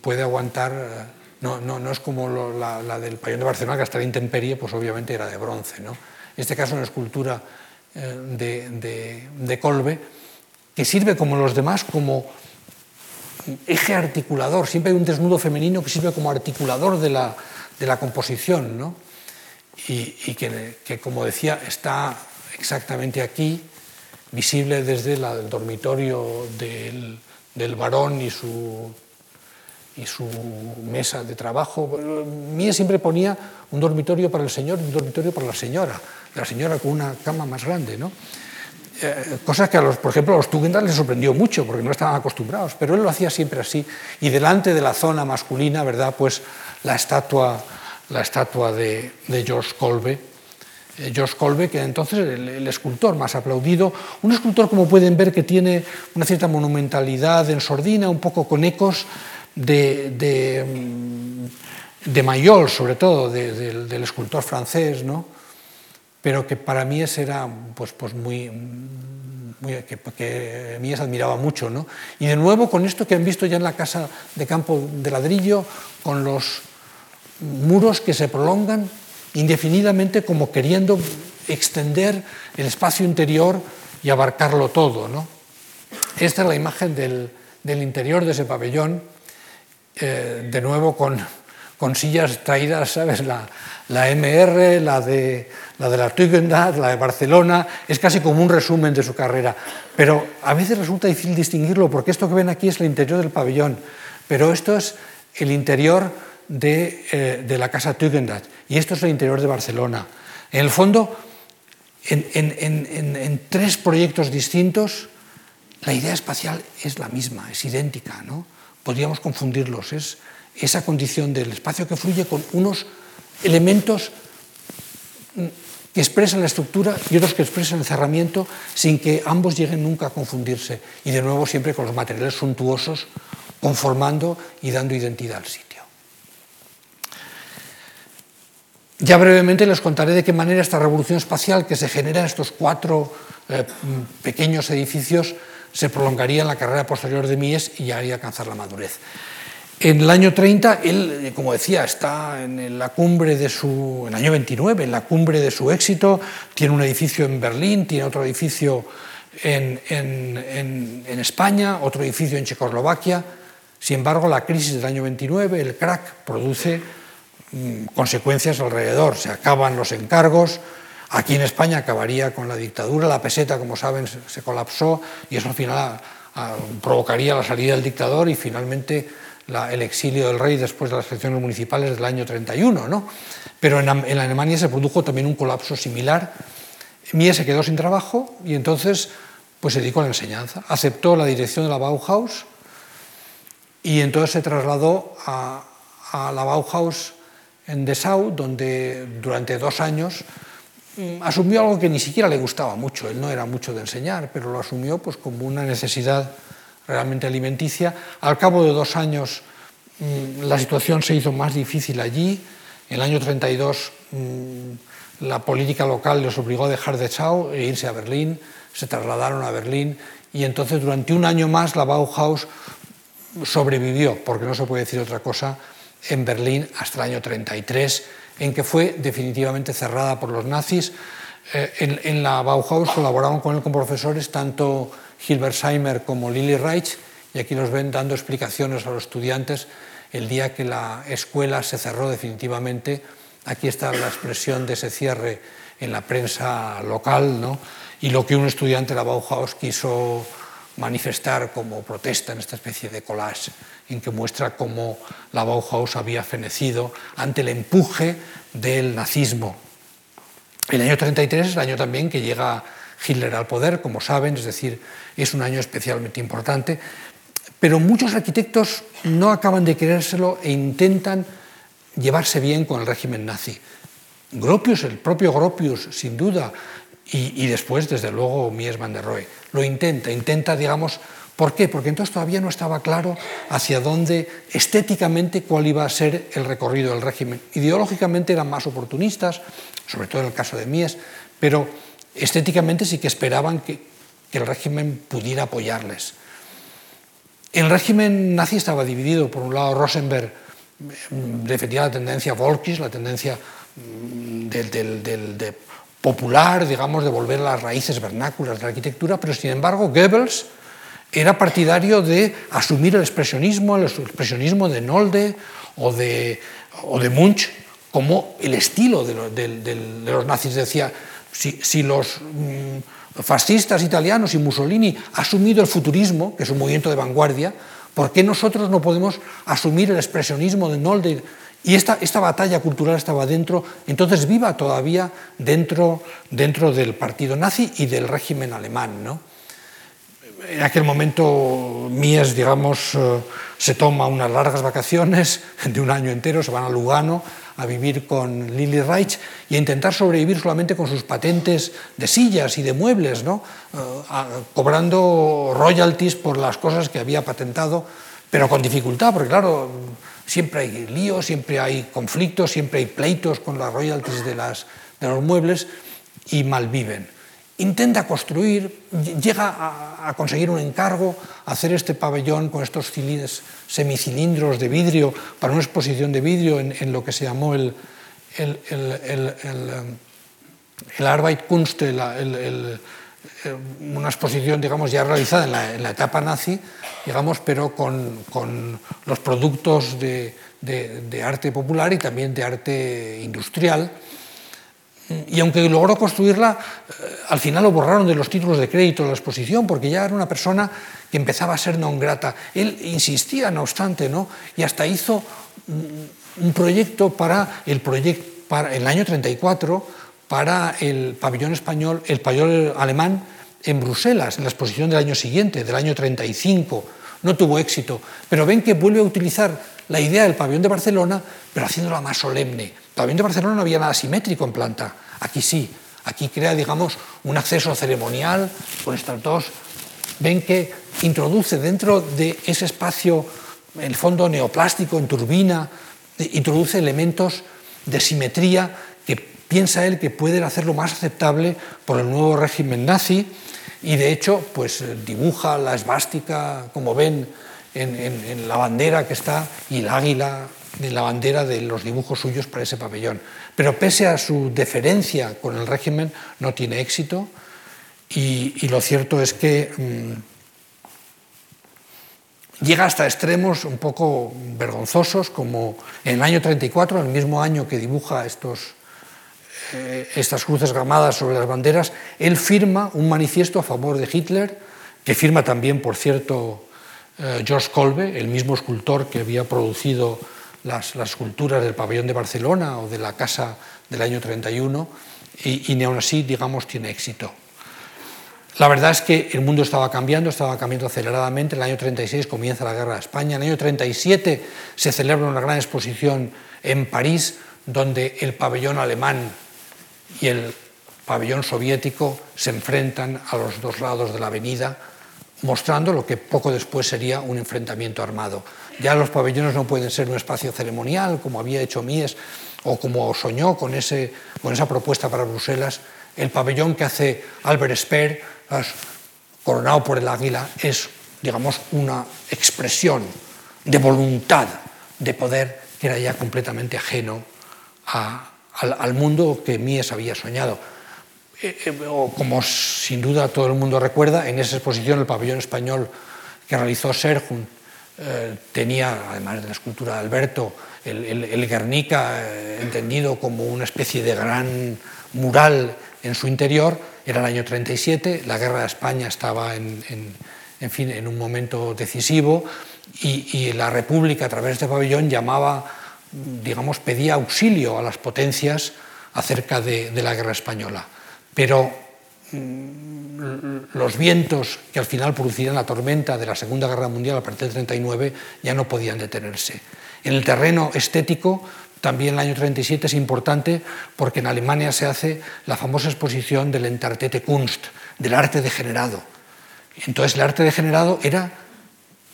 puede aguantar, no, no, no es como la, la, del pabellón de Barcelona, que hasta la intemperie, pues obviamente era de bronce. ¿no? En este caso, una escultura Eh, de, de Colbe, que sirve como los demás como eje articulador. Siempre hay un desnudo femenino que sirve como articulador de la, de la composición, ¿no? y, que, como decía, está exactamente aquí, visible desde el dormitorio del, del varón y su, y su mesa de trabajo. Mía siempre ponía un dormitorio para el señor y un dormitorio para la señora la señora con una cama más grande, ¿no? Eh, cosa que, a los, por ejemplo, a los Tugendhat les sorprendió mucho porque no estaban acostumbrados, pero él lo hacía siempre así. Y delante de la zona masculina, ¿verdad? Pues la estatua, la estatua de, George Colbe, eh, George Colbe, que entonces el, el, escultor más aplaudido, un escultor como pueden ver que tiene una cierta monumentalidad en sordina, un poco con ecos de, de, de Mayol, sobre todo, de, del escultor francés, ¿no? Pero que para mí era pues, pues muy, muy que, que Mies admiraba mucho. ¿no? Y de nuevo con esto que han visto ya en la casa de campo de ladrillo, con los muros que se prolongan indefinidamente como queriendo extender el espacio interior y abarcarlo todo. ¿no? Esta es la imagen del, del interior de ese pabellón, eh, de nuevo con, con sillas traídas, ¿sabes? La, la MR, la de la de la Tugendhat, la de Barcelona, es casi como un resumen de su carrera. Pero a veces resulta difícil distinguirlo porque esto que ven aquí es el interior del pabellón, pero esto es el interior de, eh, de la casa Tugendhat y esto es el interior de Barcelona. En el fondo, en, en, en, en tres proyectos distintos, la idea espacial es la misma, es idéntica, ¿no? Podríamos confundirlos, esa condición del espacio que fluye con unos elementos que expresan la estructura y otros que expresan el cerramiento sin que ambos lleguen nunca a confundirse. Y de nuevo siempre con los materiales suntuosos conformando y dando identidad al sitio. Ya brevemente les contaré de qué manera esta revolución espacial que se genera en estos cuatro eh, pequeños edificios se prolongaría en la carrera posterior de Mies y llegaría a alcanzar la madurez. En el año 30, él, eh, como decía, está en la cumbre de su, en el año 29, en la cumbre de su éxito, tiene un edificio en Berlín, tiene otro edificio en, España, otro edificio en Checoslovaquia. Sin embargo, la crisis del año 29, el crack, produce mm, consecuencias alrededor. Se acaban los encargos, aquí en España acabaría con la dictadura, la peseta, como saben, se, colapsó y eso al final provocaría la salida del dictador y finalmente el exilio del rey después de las elecciones municipales del año 31. ¿no? Pero en, en Alemania se produjo también un colapso similar. Mies se quedó sin trabajo y entonces pues, se dedicó a la enseñanza. Aceptó la dirección de la Bauhaus y entonces se trasladó a, a la Bauhaus en Dessau, donde durante dos años mm, asumió algo que ni siquiera le gustaba mucho. Él no era mucho de enseñar, pero lo asumió pues, como una necesidad realmente alimenticia. Al cabo de dos años mm, la situación se hizo más difícil allí. En el año 32 mm, la política local les obligó a dejar de Chao e irse a Berlín. Se trasladaron a Berlín y entonces durante un año más la Bauhaus sobrevivió, porque no se puede decir otra cosa, en Berlín hasta el año 33, en que fue definitivamente cerrada por los nazis. Eh, en, en, la Bauhaus colaboraron con él como profesores tanto Hilbersheimer como Lili Reich, y aquí los ven dando explicaciones a los estudiantes el día que la escuela se cerró definitivamente. Aquí está la expresión de ese cierre en la prensa local, ¿no? y lo que un estudiante de la Bauhaus quiso manifestar como protesta en esta especie de collage en que muestra cómo la Bauhaus había fenecido ante el empuje del nazismo. El año 33 es el año también que llega Hitler al poder, como saben, es decir, es un año especialmente importante, pero muchos arquitectos no acaban de querérselo e intentan llevarse bien con el régimen nazi. Gropius, el propio Gropius, sin duda, y, y después, desde luego, Mies van der Rohe, lo intenta, intenta, digamos, ¿por qué? Porque entonces todavía no estaba claro hacia dónde, estéticamente, cuál iba a ser el recorrido del régimen. Ideológicamente eran más oportunistas, sobre todo en el caso de Mies, pero estéticamente sí que esperaban que, el régimen pudiera apoyarles. El régimen nazi estaba dividido. Por un lado, Rosenberg mm, defendía la tendencia Volkis, la tendencia mm, del, del, del, de popular, digamos, de volver a las raíces vernáculas de la arquitectura, pero sin embargo Goebbels era partidario de asumir el expresionismo, el expresionismo de Nolde o de, o de Munch como el estilo de, de, de los nazis. Decía, si, si los mmm, fascistas italianos y Mussolini han asumido el futurismo, que es un movimiento de vanguardia, ¿por qué nosotros no podemos asumir el expresionismo de Nolde? Y esta, esta batalla cultural estaba dentro, entonces viva todavía dentro, dentro del partido nazi y del régimen alemán. ¿no? En aquel momento Mies, digamos, eh, se toma unas largas vacaciones de un año entero, se van a Lugano, a vivir con Lily Reich y a intentar sobrevivir solamente con sus patentes de sillas y de muebles, ¿no? uh, cobrando royalties por las cosas que había patentado, pero con dificultad, porque claro, siempre hay líos, siempre hay conflictos, siempre hay pleitos con las royalties de, las, de los muebles y malviven intenta construir, llega a, conseguir un encargo, hacer este pabellón con estos cilindros, semicilindros de vidrio para una exposición de vidrio en, lo que se llamó el, el, el, el Arbeitkunst, una exposición digamos, ya realizada en la, etapa nazi, digamos, pero con, con los productos de, de arte popular y también de arte industrial y aunque logró construirla, eh, al final lo borraron de los títulos de crédito de la exposición, porque ya era una persona que empezaba a ser non grata. Él insistía, no obstante, ¿no? y hasta hizo un proyecto para el, proyecto, para el año 34 para el pabellón español, el pabellón alemán en Bruselas, en la exposición del año siguiente, del año 35, no tuvo éxito, pero ven que vuelve a utilizar la idea del pabellón de Barcelona, pero haciéndola más solemne. Pabellón de Barcelona no había nada simétrico en planta, aquí sí, aquí crea, digamos, un acceso ceremonial con estas dos. Ven que introduce dentro de ese espacio, el fondo neoplástico, en turbina, introduce elementos de simetría que piensa él que pueden hacerlo más aceptable por el nuevo régimen nazi. Y de hecho pues dibuja la esvástica, como ven, en, la bandera que está y el águila de la bandera de los dibujos suyos para ese pabellón. Pero pese a su deferencia con el régimen, no tiene éxito y, lo cierto es que mm, llega hasta extremos un poco vergonzosos, como en el año 34, el mismo año que dibuja estos, eh, estas cruces gamadas sobre las banderas, él firma un manifiesto a favor de Hitler, que firma también, por cierto, eh, George Kolbe, el mismo escultor que había producido las, esculturas del pabellón de Barcelona o de la casa del año 31, y, y aún así, digamos, tiene éxito. La verdad es que el mundo estaba cambiando, estaba cambiando aceleradamente. En el año 36 comienza la guerra de España. En el año 37 se celebra una gran exposición en París, donde el pabellón alemán y el pabellón soviético se enfrentan a los dos lados de la avenida, mostrando lo que poco después sería un enfrentamiento armado. Ya los pabellones no pueden ser un espacio ceremonial, como había hecho Mies, o como soñó con, ese, con esa propuesta para Bruselas. El pabellón que hace Albert Speer, coronado por el águila, es, digamos, una expresión de voluntad de poder que era ya completamente ajeno a, al, mundo que Mies había soñado. Eh, eh, como sin duda todo el mundo recuerda, en esa exposición el pabellón español que realizó Serjun eh, tenía, además de la escultura de Alberto, el, Guernica entendido como una especie de gran mural en su interior. Era el año 37, la guerra de España estaba en, fin, en un momento decisivo y, la República a través de pabellón llamaba digamos, pedía auxilio a las potencias acerca de, la guerra española. Pero los vientos que al final producirían la tormenta de la Segunda Guerra Mundial a partir del 39 ya no podían detenerse. En el terreno estético, también el año 37 es importante porque en Alemania se hace la famosa exposición del Entartete Kunst, del arte degenerado. Entonces el arte degenerado era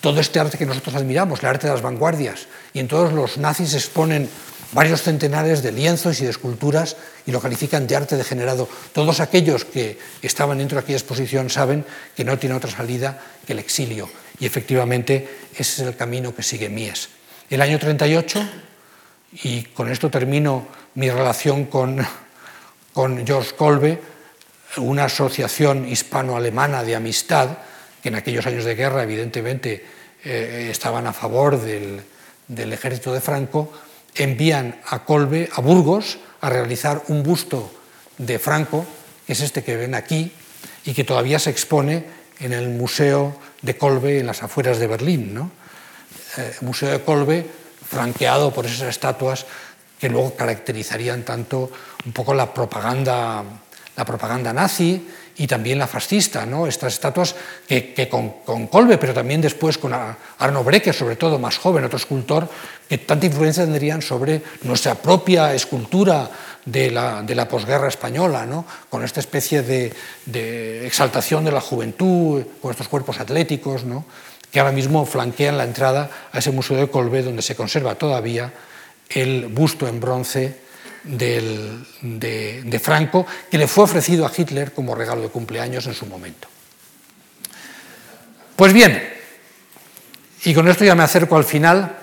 todo este arte que nosotros admiramos, el arte de las vanguardias, y en todos los nazis exponen varios centenares de lienzos y de esculturas y lo califican de arte degenerado. Todos aquellos que estaban dentro de aquella exposición saben que no tiene otra salida que el exilio, y efectivamente ese es el camino que sigue Mies. El año 38, y con esto termino mi relación con, con George Kolbe, una asociación hispano-alemana de amistad, que en aquellos años de guerra evidentemente eh, estaban a favor del, ejército de Franco, envían a Colbe, a Burgos, a realizar un busto de Franco, que es este que ven aquí, y que todavía se expone en el Museo de Colbe en las afueras de Berlín. ¿no? Eh, Museo de Colbe, franqueado por esas estatuas que luego caracterizarían tanto un poco la propaganda, la propaganda nazi y también la fascista, ¿no? estas estatuas que, con, Kolbe, pero también después con Arno Brecker, sobre todo más joven, otro escultor, que tanta influencia tendrían sobre nuestra propia escultura de la, posguerra española, ¿no? con esta especie de, de, exaltación de la juventud, con estos cuerpos atléticos, ¿no? que ahora mismo flanquean la entrada a ese museo de Kolbe, donde se conserva todavía el busto en bronce de, Franco, que le fue ofrecido a Hitler como regalo de cumpleaños en su momento. Pues bien, y con esto ya me acerco al final.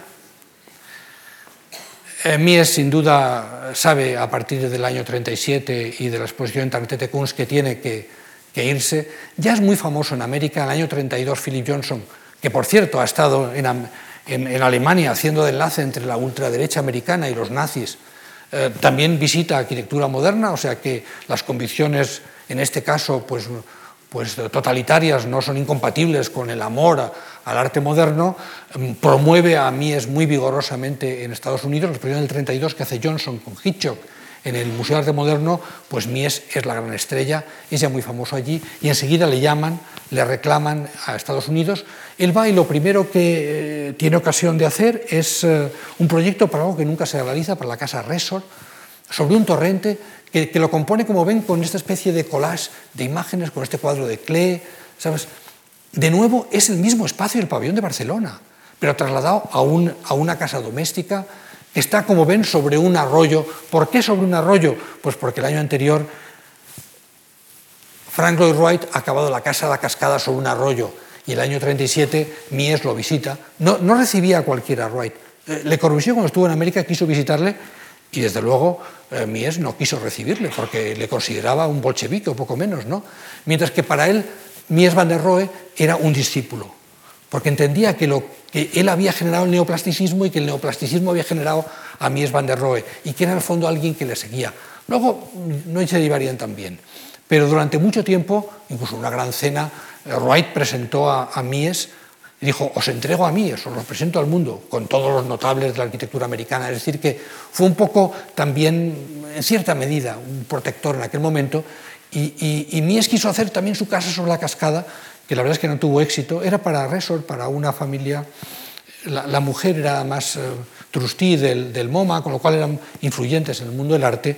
Eh, Mies sin duda sabe a partir del año 37 y de la exposición en Tartete Kunst que tiene que, irse. Ya es muy famoso en América, en el año 32 Philip Johnson, que por cierto ha estado en, en Alemania haciendo de enlace entre la ultraderecha americana y los nazis eh, también visita arquitectura moderna, o sea que las convicciones, en este caso, pues, pues totalitarias no son incompatibles con el amor al arte moderno, mm, promueve a Mies muy vigorosamente en Estados Unidos, la exposición del 32 que hace Johnson con Hitchcock en el Museo de Arte Moderno, pues Mies es la gran estrella, es ya muy famoso allí, y enseguida le llaman, le reclaman a Estados Unidos. Él va y lo primero que eh, tiene ocasión de hacer es eh, un proyecto para algo que nunca se realiza, para la Casa Resort, sobre un torrente que, que, lo compone, como ven, con esta especie de collage de imágenes, con este cuadro de Klee, ¿sabes? De nuevo, es el mismo espacio del pabellón de Barcelona, pero trasladado a, un, a una casa doméstica que está, como ven, sobre un arroyo. ¿Por qué sobre un arroyo? Pues porque el año anterior Frank Lloyd Wright ha acabado la casa de la cascada sobre un arroyo y el año 37 Mies lo visita. No, recibía a cualquiera Wright. Eh, Le Corbusier, cuando estuvo en América, quiso visitarle y desde luego eh, Mies no quiso recibirle porque le consideraba un bolchevique o poco menos, ¿no? Mientras que para él Mies van der Rohe era un discípulo, porque entendía que, él había generado el neoplasticismo y que el neoplasticismo había generado a Mies van der Rohe y que era en el fondo alguien que le seguía. Luego no se llevarían tan pero durante mucho tiempo, incluso una gran cena, Wright presentó a, Mies y dijo, os entrego a Mies, os lo presento al mundo, con todos los notables de la arquitectura americana. Es decir, que fue un poco también, en cierta medida, un protector en aquel momento y, Mies quiso hacer también su casa sobre la cascada, que la verdad es que no tuvo éxito. Era para Resort, para una familia. La, la mujer era más eh, trustí del, del, MoMA, con lo cual eran influyentes en el mundo del arte.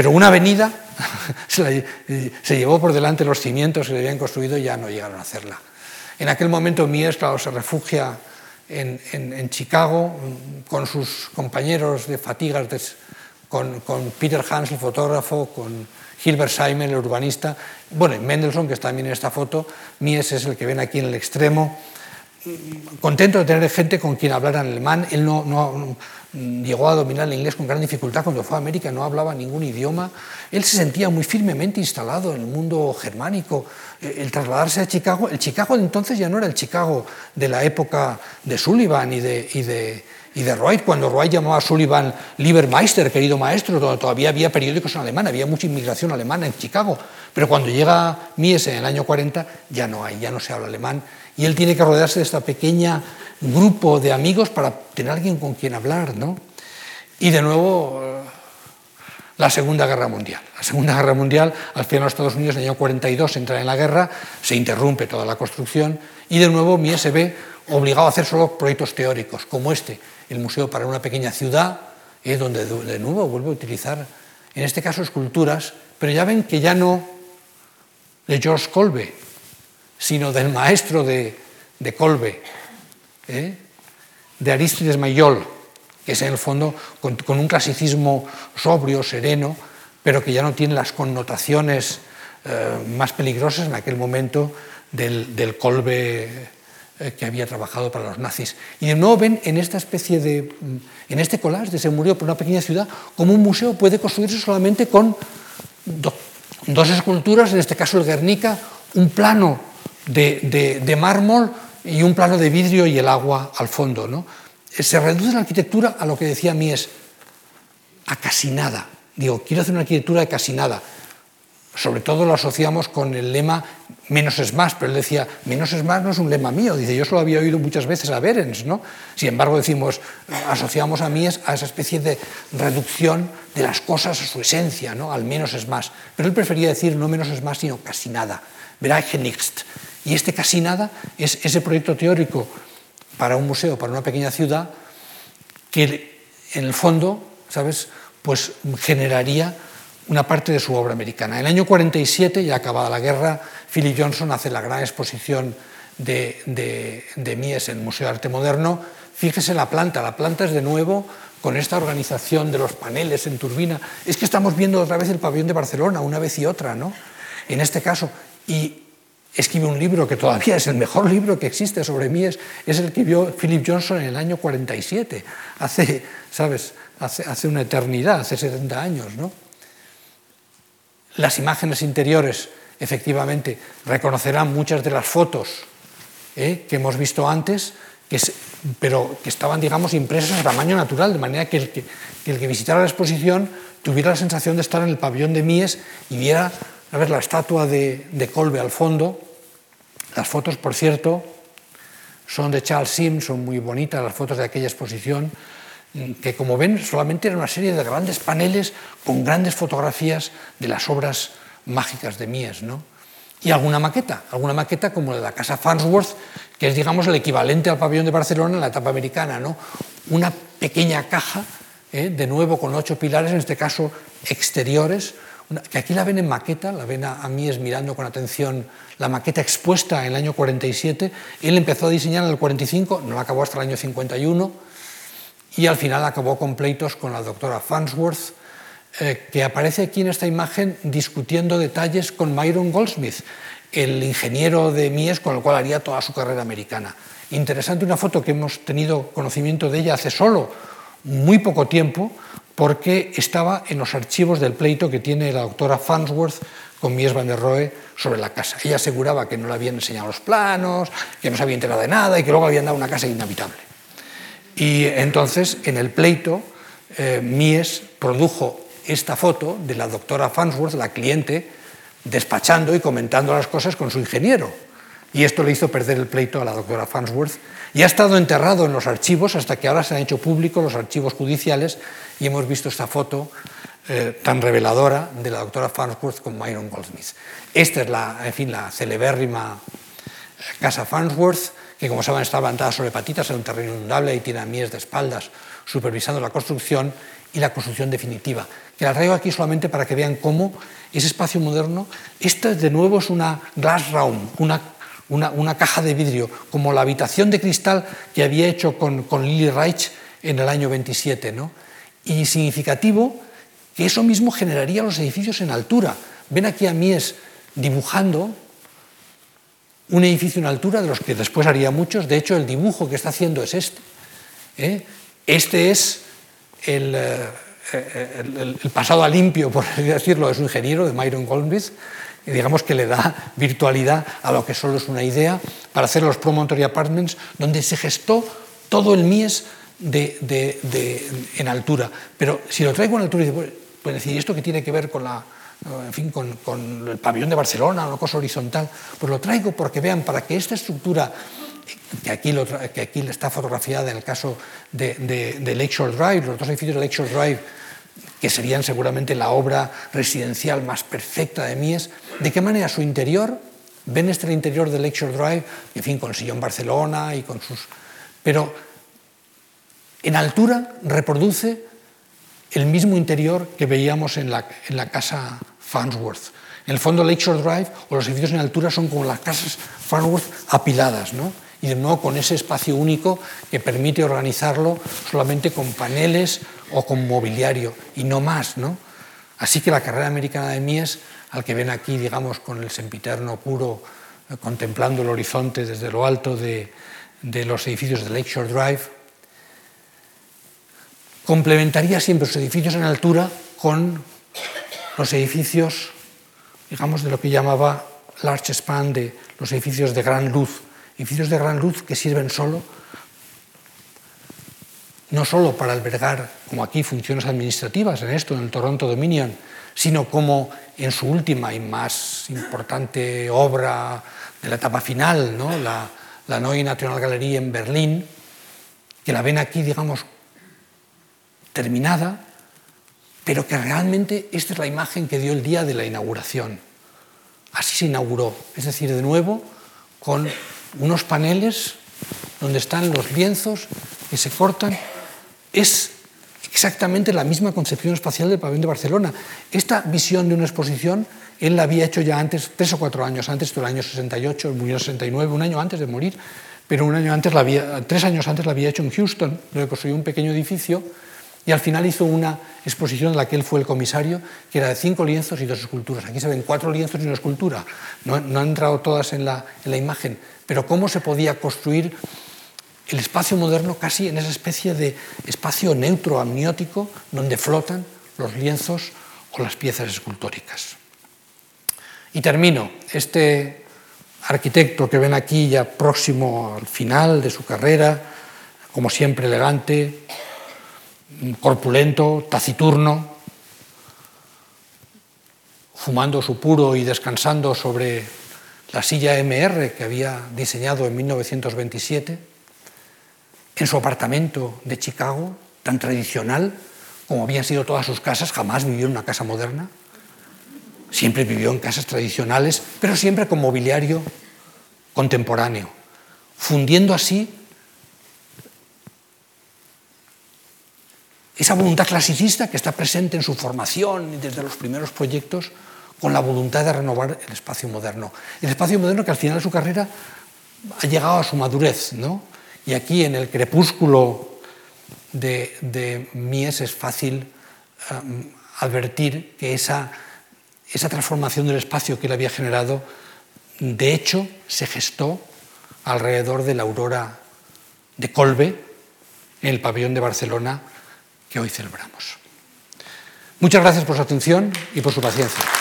Pero una avenida se, la, se, llevó por delante los cimientos que le habían construido y ya no llegaron a hacerla. En aquel momento Mies, se refugia en, Chicago con sus compañeros de fatigas, con, Peter Hans, el fotógrafo, con Hilbert Simon, el urbanista, bueno, Mendelssohn, que está también en esta foto, Mies es el que ven aquí en el extremo, contento de tener gente con quien hablar en alemán, él no, llegó a dominar el inglés con gran dificultad cuando fue a América, no hablaba ningún idioma, él se sentía muy firmemente instalado en el mundo germánico, el trasladarse a Chicago, el Chicago de entonces ya no era el Chicago de la época de Sullivan y de, y de y de Wright, cuando Wright llamó a Sullivan Liebermeister, querido maestro, donde todavía había periódicos en alemán, había mucha inmigración alemana en Chicago, pero cuando llega Mies en el año 40 ya no hay, ya no se habla alemán, y él tiene que rodearse de este pequeño grupo de amigos para tener alguien con quien hablar, ¿no? Y de nuevo la Segunda Guerra Mundial. La Segunda Guerra Mundial, al final los Estados Unidos en el año 42 entran en la guerra, se interrumpe toda la construcción y de nuevo Mies se ve obligado a hacer solo proyectos teóricos, como este, el Museo para una pequeña ciudad, eh, donde de nuevo vuelve a utilizar, en este caso, esculturas, pero ya ven que ya no de George Colbe, sino del maestro de, de Colbe, eh, de Aristides Mayol, que es en el fondo con, un clasicismo sobrio, sereno, pero que ya no tiene las connotaciones eh, más peligrosas en aquel momento del, del Colbe eh, que había trabajado para los nazis. Y de nuevo ven en esta especie de, en este collage de se murió por una pequeña ciudad, como un museo puede construirse solamente con do, dos esculturas, en este caso el Guernica, un plano de, mármol y un plano de vidrio y el agua al fondo. ¿no? Se reduce la arquitectura a lo que decía Mies, a casi nada. Digo, quiero hacer una arquitectura de casi nada sobre todo lo asociamos con el lema menos es más, pero él decía, menos es más no es un lema mío, dice, yo eso lo había oído muchas veces a Berens, ¿no? Sin embargo, decimos, asociamos a Mies a esa especie de reducción de las cosas a su esencia, ¿no? Al menos es más. Pero él prefería decir no menos es más, sino casi nada. Verá nichts. Y este casi nada es ese proyecto teórico para un museo, para una pequeña ciudad, que en el fondo, ¿sabes?, pues generaría una parte de su obra americana. En el año 47, ya acabada la guerra, Philip Johnson hace la gran exposición de, de, de Mies en el Museo de Arte Moderno. Fíjese la planta, la planta es de nuevo con esta organización de los paneles en turbina. Es que estamos viendo otra vez el pabellón de Barcelona, una vez y otra, ¿no? En este caso. Y escribe un libro que todavía es el mejor libro que existe sobre Mies, es el que vio Philip Johnson en el año 47, hace, ¿sabes? Hace, hace una eternidad, hace 70 años, ¿no? Las imágenes interiores, efectivamente, reconocerán muchas de las fotos ¿eh? que hemos visto antes, que es, pero que estaban, digamos, impresas a tamaño natural, de manera que el que, que el que, visitara la exposición tuviera la sensación de estar en el pabellón de Mies y viera ver, la estatua de, de Colbe al fondo. Las fotos, por cierto, son de Charles Sims, son muy bonitas las fotos de aquella exposición. que como ven solamente era una serie de grandes paneles con grandes fotografías de las obras mágicas de Mies. ¿no? Y alguna maqueta, alguna maqueta como la de la casa Farnsworth, que es digamos el equivalente al pabellón de Barcelona en la etapa americana. ¿no? Una pequeña caja, ¿eh? de nuevo con ocho pilares, en este caso exteriores, aquí la ven en maqueta, la ven a, Mies mirando con atención la maqueta expuesta en el año 47. Él empezó a diseñar en el 45, no la acabó hasta el año 51 y al final acabó con pleitos con la doctora Farnsworth, eh, que aparece aquí en esta imagen discutiendo detalles con Myron Goldsmith, el ingeniero de Mies con el cual haría toda su carrera americana. Interesante una foto que hemos tenido conocimiento de ella hace solo muy poco tiempo, porque estaba en los archivos del pleito que tiene la doctora Farnsworth con Mies van der Rohe sobre la casa. Ella aseguraba que no le habían enseñado los planos, que no se había enterado de nada y que luego habían dado una casa inhabitable. Y entonces, en el pleito, eh, Mies produjo esta foto de la doctora Farnsworth, la cliente, despachando y comentando las cosas con su ingeniero. Y esto le hizo perder el pleito a la doctora Farnsworth. Y ha estado enterrado en los archivos hasta que ahora se han hecho públicos los archivos judiciales y hemos visto esta foto eh, tan reveladora de la doctora Farnsworth con Myron Goldsmith. Esta es la, en fin, la celebérrima casa Farnsworth que como saben está levantada sobre patitas en un terreno inundable y tiene a mies de espaldas supervisando la construcción y la construcción definitiva. Que la traigo aquí solamente para que vean cómo ese espacio moderno, esta de nuevo es una glass room, una, una, caja de vidrio, como la habitación de cristal que había hecho con, con Lily Reich en el año 27. ¿no? Y significativo que eso mismo generaría los edificios en altura. Ven aquí a Mies dibujando un edificio en altura de los que después haría muchos. De hecho, el dibujo que está haciendo es este. ¿eh? Este es el, eh, pasado a limpio, por decirlo, de su ingeniero, de Myron Goldsmith, digamos que le da virtualidad a lo que solo es una idea para hacer los Promontory Apartments, donde se gestó todo el MIES en altura. Pero si lo traigo en altura, puede decir, ¿y esto qué tiene que ver con la, en fin, con, el pabellón de Barcelona, una cosa horizontal, pues lo traigo porque vean, para que esta estructura, que aquí, que aquí está fotografiada en el caso de, de, Lakeshore Drive, los dos edificios de Lakeshore Drive, que serían seguramente la obra residencial más perfecta de Mies, de qué manera su interior, ven este interior de Lakeshore Drive, en fin, con sillón Barcelona y con sus... Pero en altura reproduce el mismo interior que veíamos en la, en la casa Farnsworth. En el fondo, Lakeshore Drive o los edificios en altura son como las casas Farnsworth apiladas, ¿no? Y de nuevo con ese espacio único que permite organizarlo solamente con paneles o con mobiliario y no más. ¿no? Así que la carrera americana de Mies, al que ven aquí, digamos, con el sempiterno puro, eh, contemplando el horizonte desde lo alto de, de los edificios de Lakeshore Drive, complementaría siempre los edificios en altura con los edificios, digamos, de lo que llamaba large span, de los edificios de gran luz, edificios de gran luz que sirven solo, no solo para albergar, como aquí, funciones administrativas, en esto, en el Toronto Dominion, sino como en su última y más importante obra de la etapa final, ¿no? la, la Neue National Gallery en Berlín, que la ven aquí, digamos, terminada, pero que realmente esta es la imagen que dio el día de la inauguración. Así se inauguró, es decir, de nuevo con unos paneles donde están los lienzos que se cortan. Es exactamente la misma concepción espacial del pabellón de Barcelona. Esta visión de una exposición él la había hecho ya antes, tres o cuatro años antes, del año 68, murió en 69, un año antes de morir, pero un año antes la había, tres años antes la había hecho en Houston, donde construyó un pequeño edificio y al final hizo una exposición en la que él fue el comisario, que era de cinco lienzos y dos esculturas. Aquí se ven cuatro lienzos y una escultura. No, han entrado todas en la, en la imagen, pero cómo se podía construir el espacio moderno casi en esa especie de espacio neutro, amniótico, donde flotan los lienzos o las piezas escultóricas. Y termino. Este arquitecto que ven aquí ya próximo al final de su carrera, como siempre elegante, corpulento, taciturno, fumando su puro y descansando sobre la silla MR que había diseñado en 1927, en su apartamento de Chicago, tan tradicional como habían sido todas sus casas, jamás vivió en una casa moderna. Siempre vivió en casas tradicionales, pero siempre con mobiliario contemporáneo, fundiendo así esa voluntad clasicista que está presente en su formación y desde los primeros proyectos con la voluntad de renovar el espacio moderno. El espacio moderno que al final de su carrera ha llegado a su madurez, ¿no? Y aquí en el crepúsculo de, Mies es fácil um, advertir que esa, esa transformación del espacio que él había generado, de hecho, se gestó alrededor de la aurora de Colbe, en el pabellón de Barcelona que hoy celebramos. Muchas gracias por su atención y por su paciencia.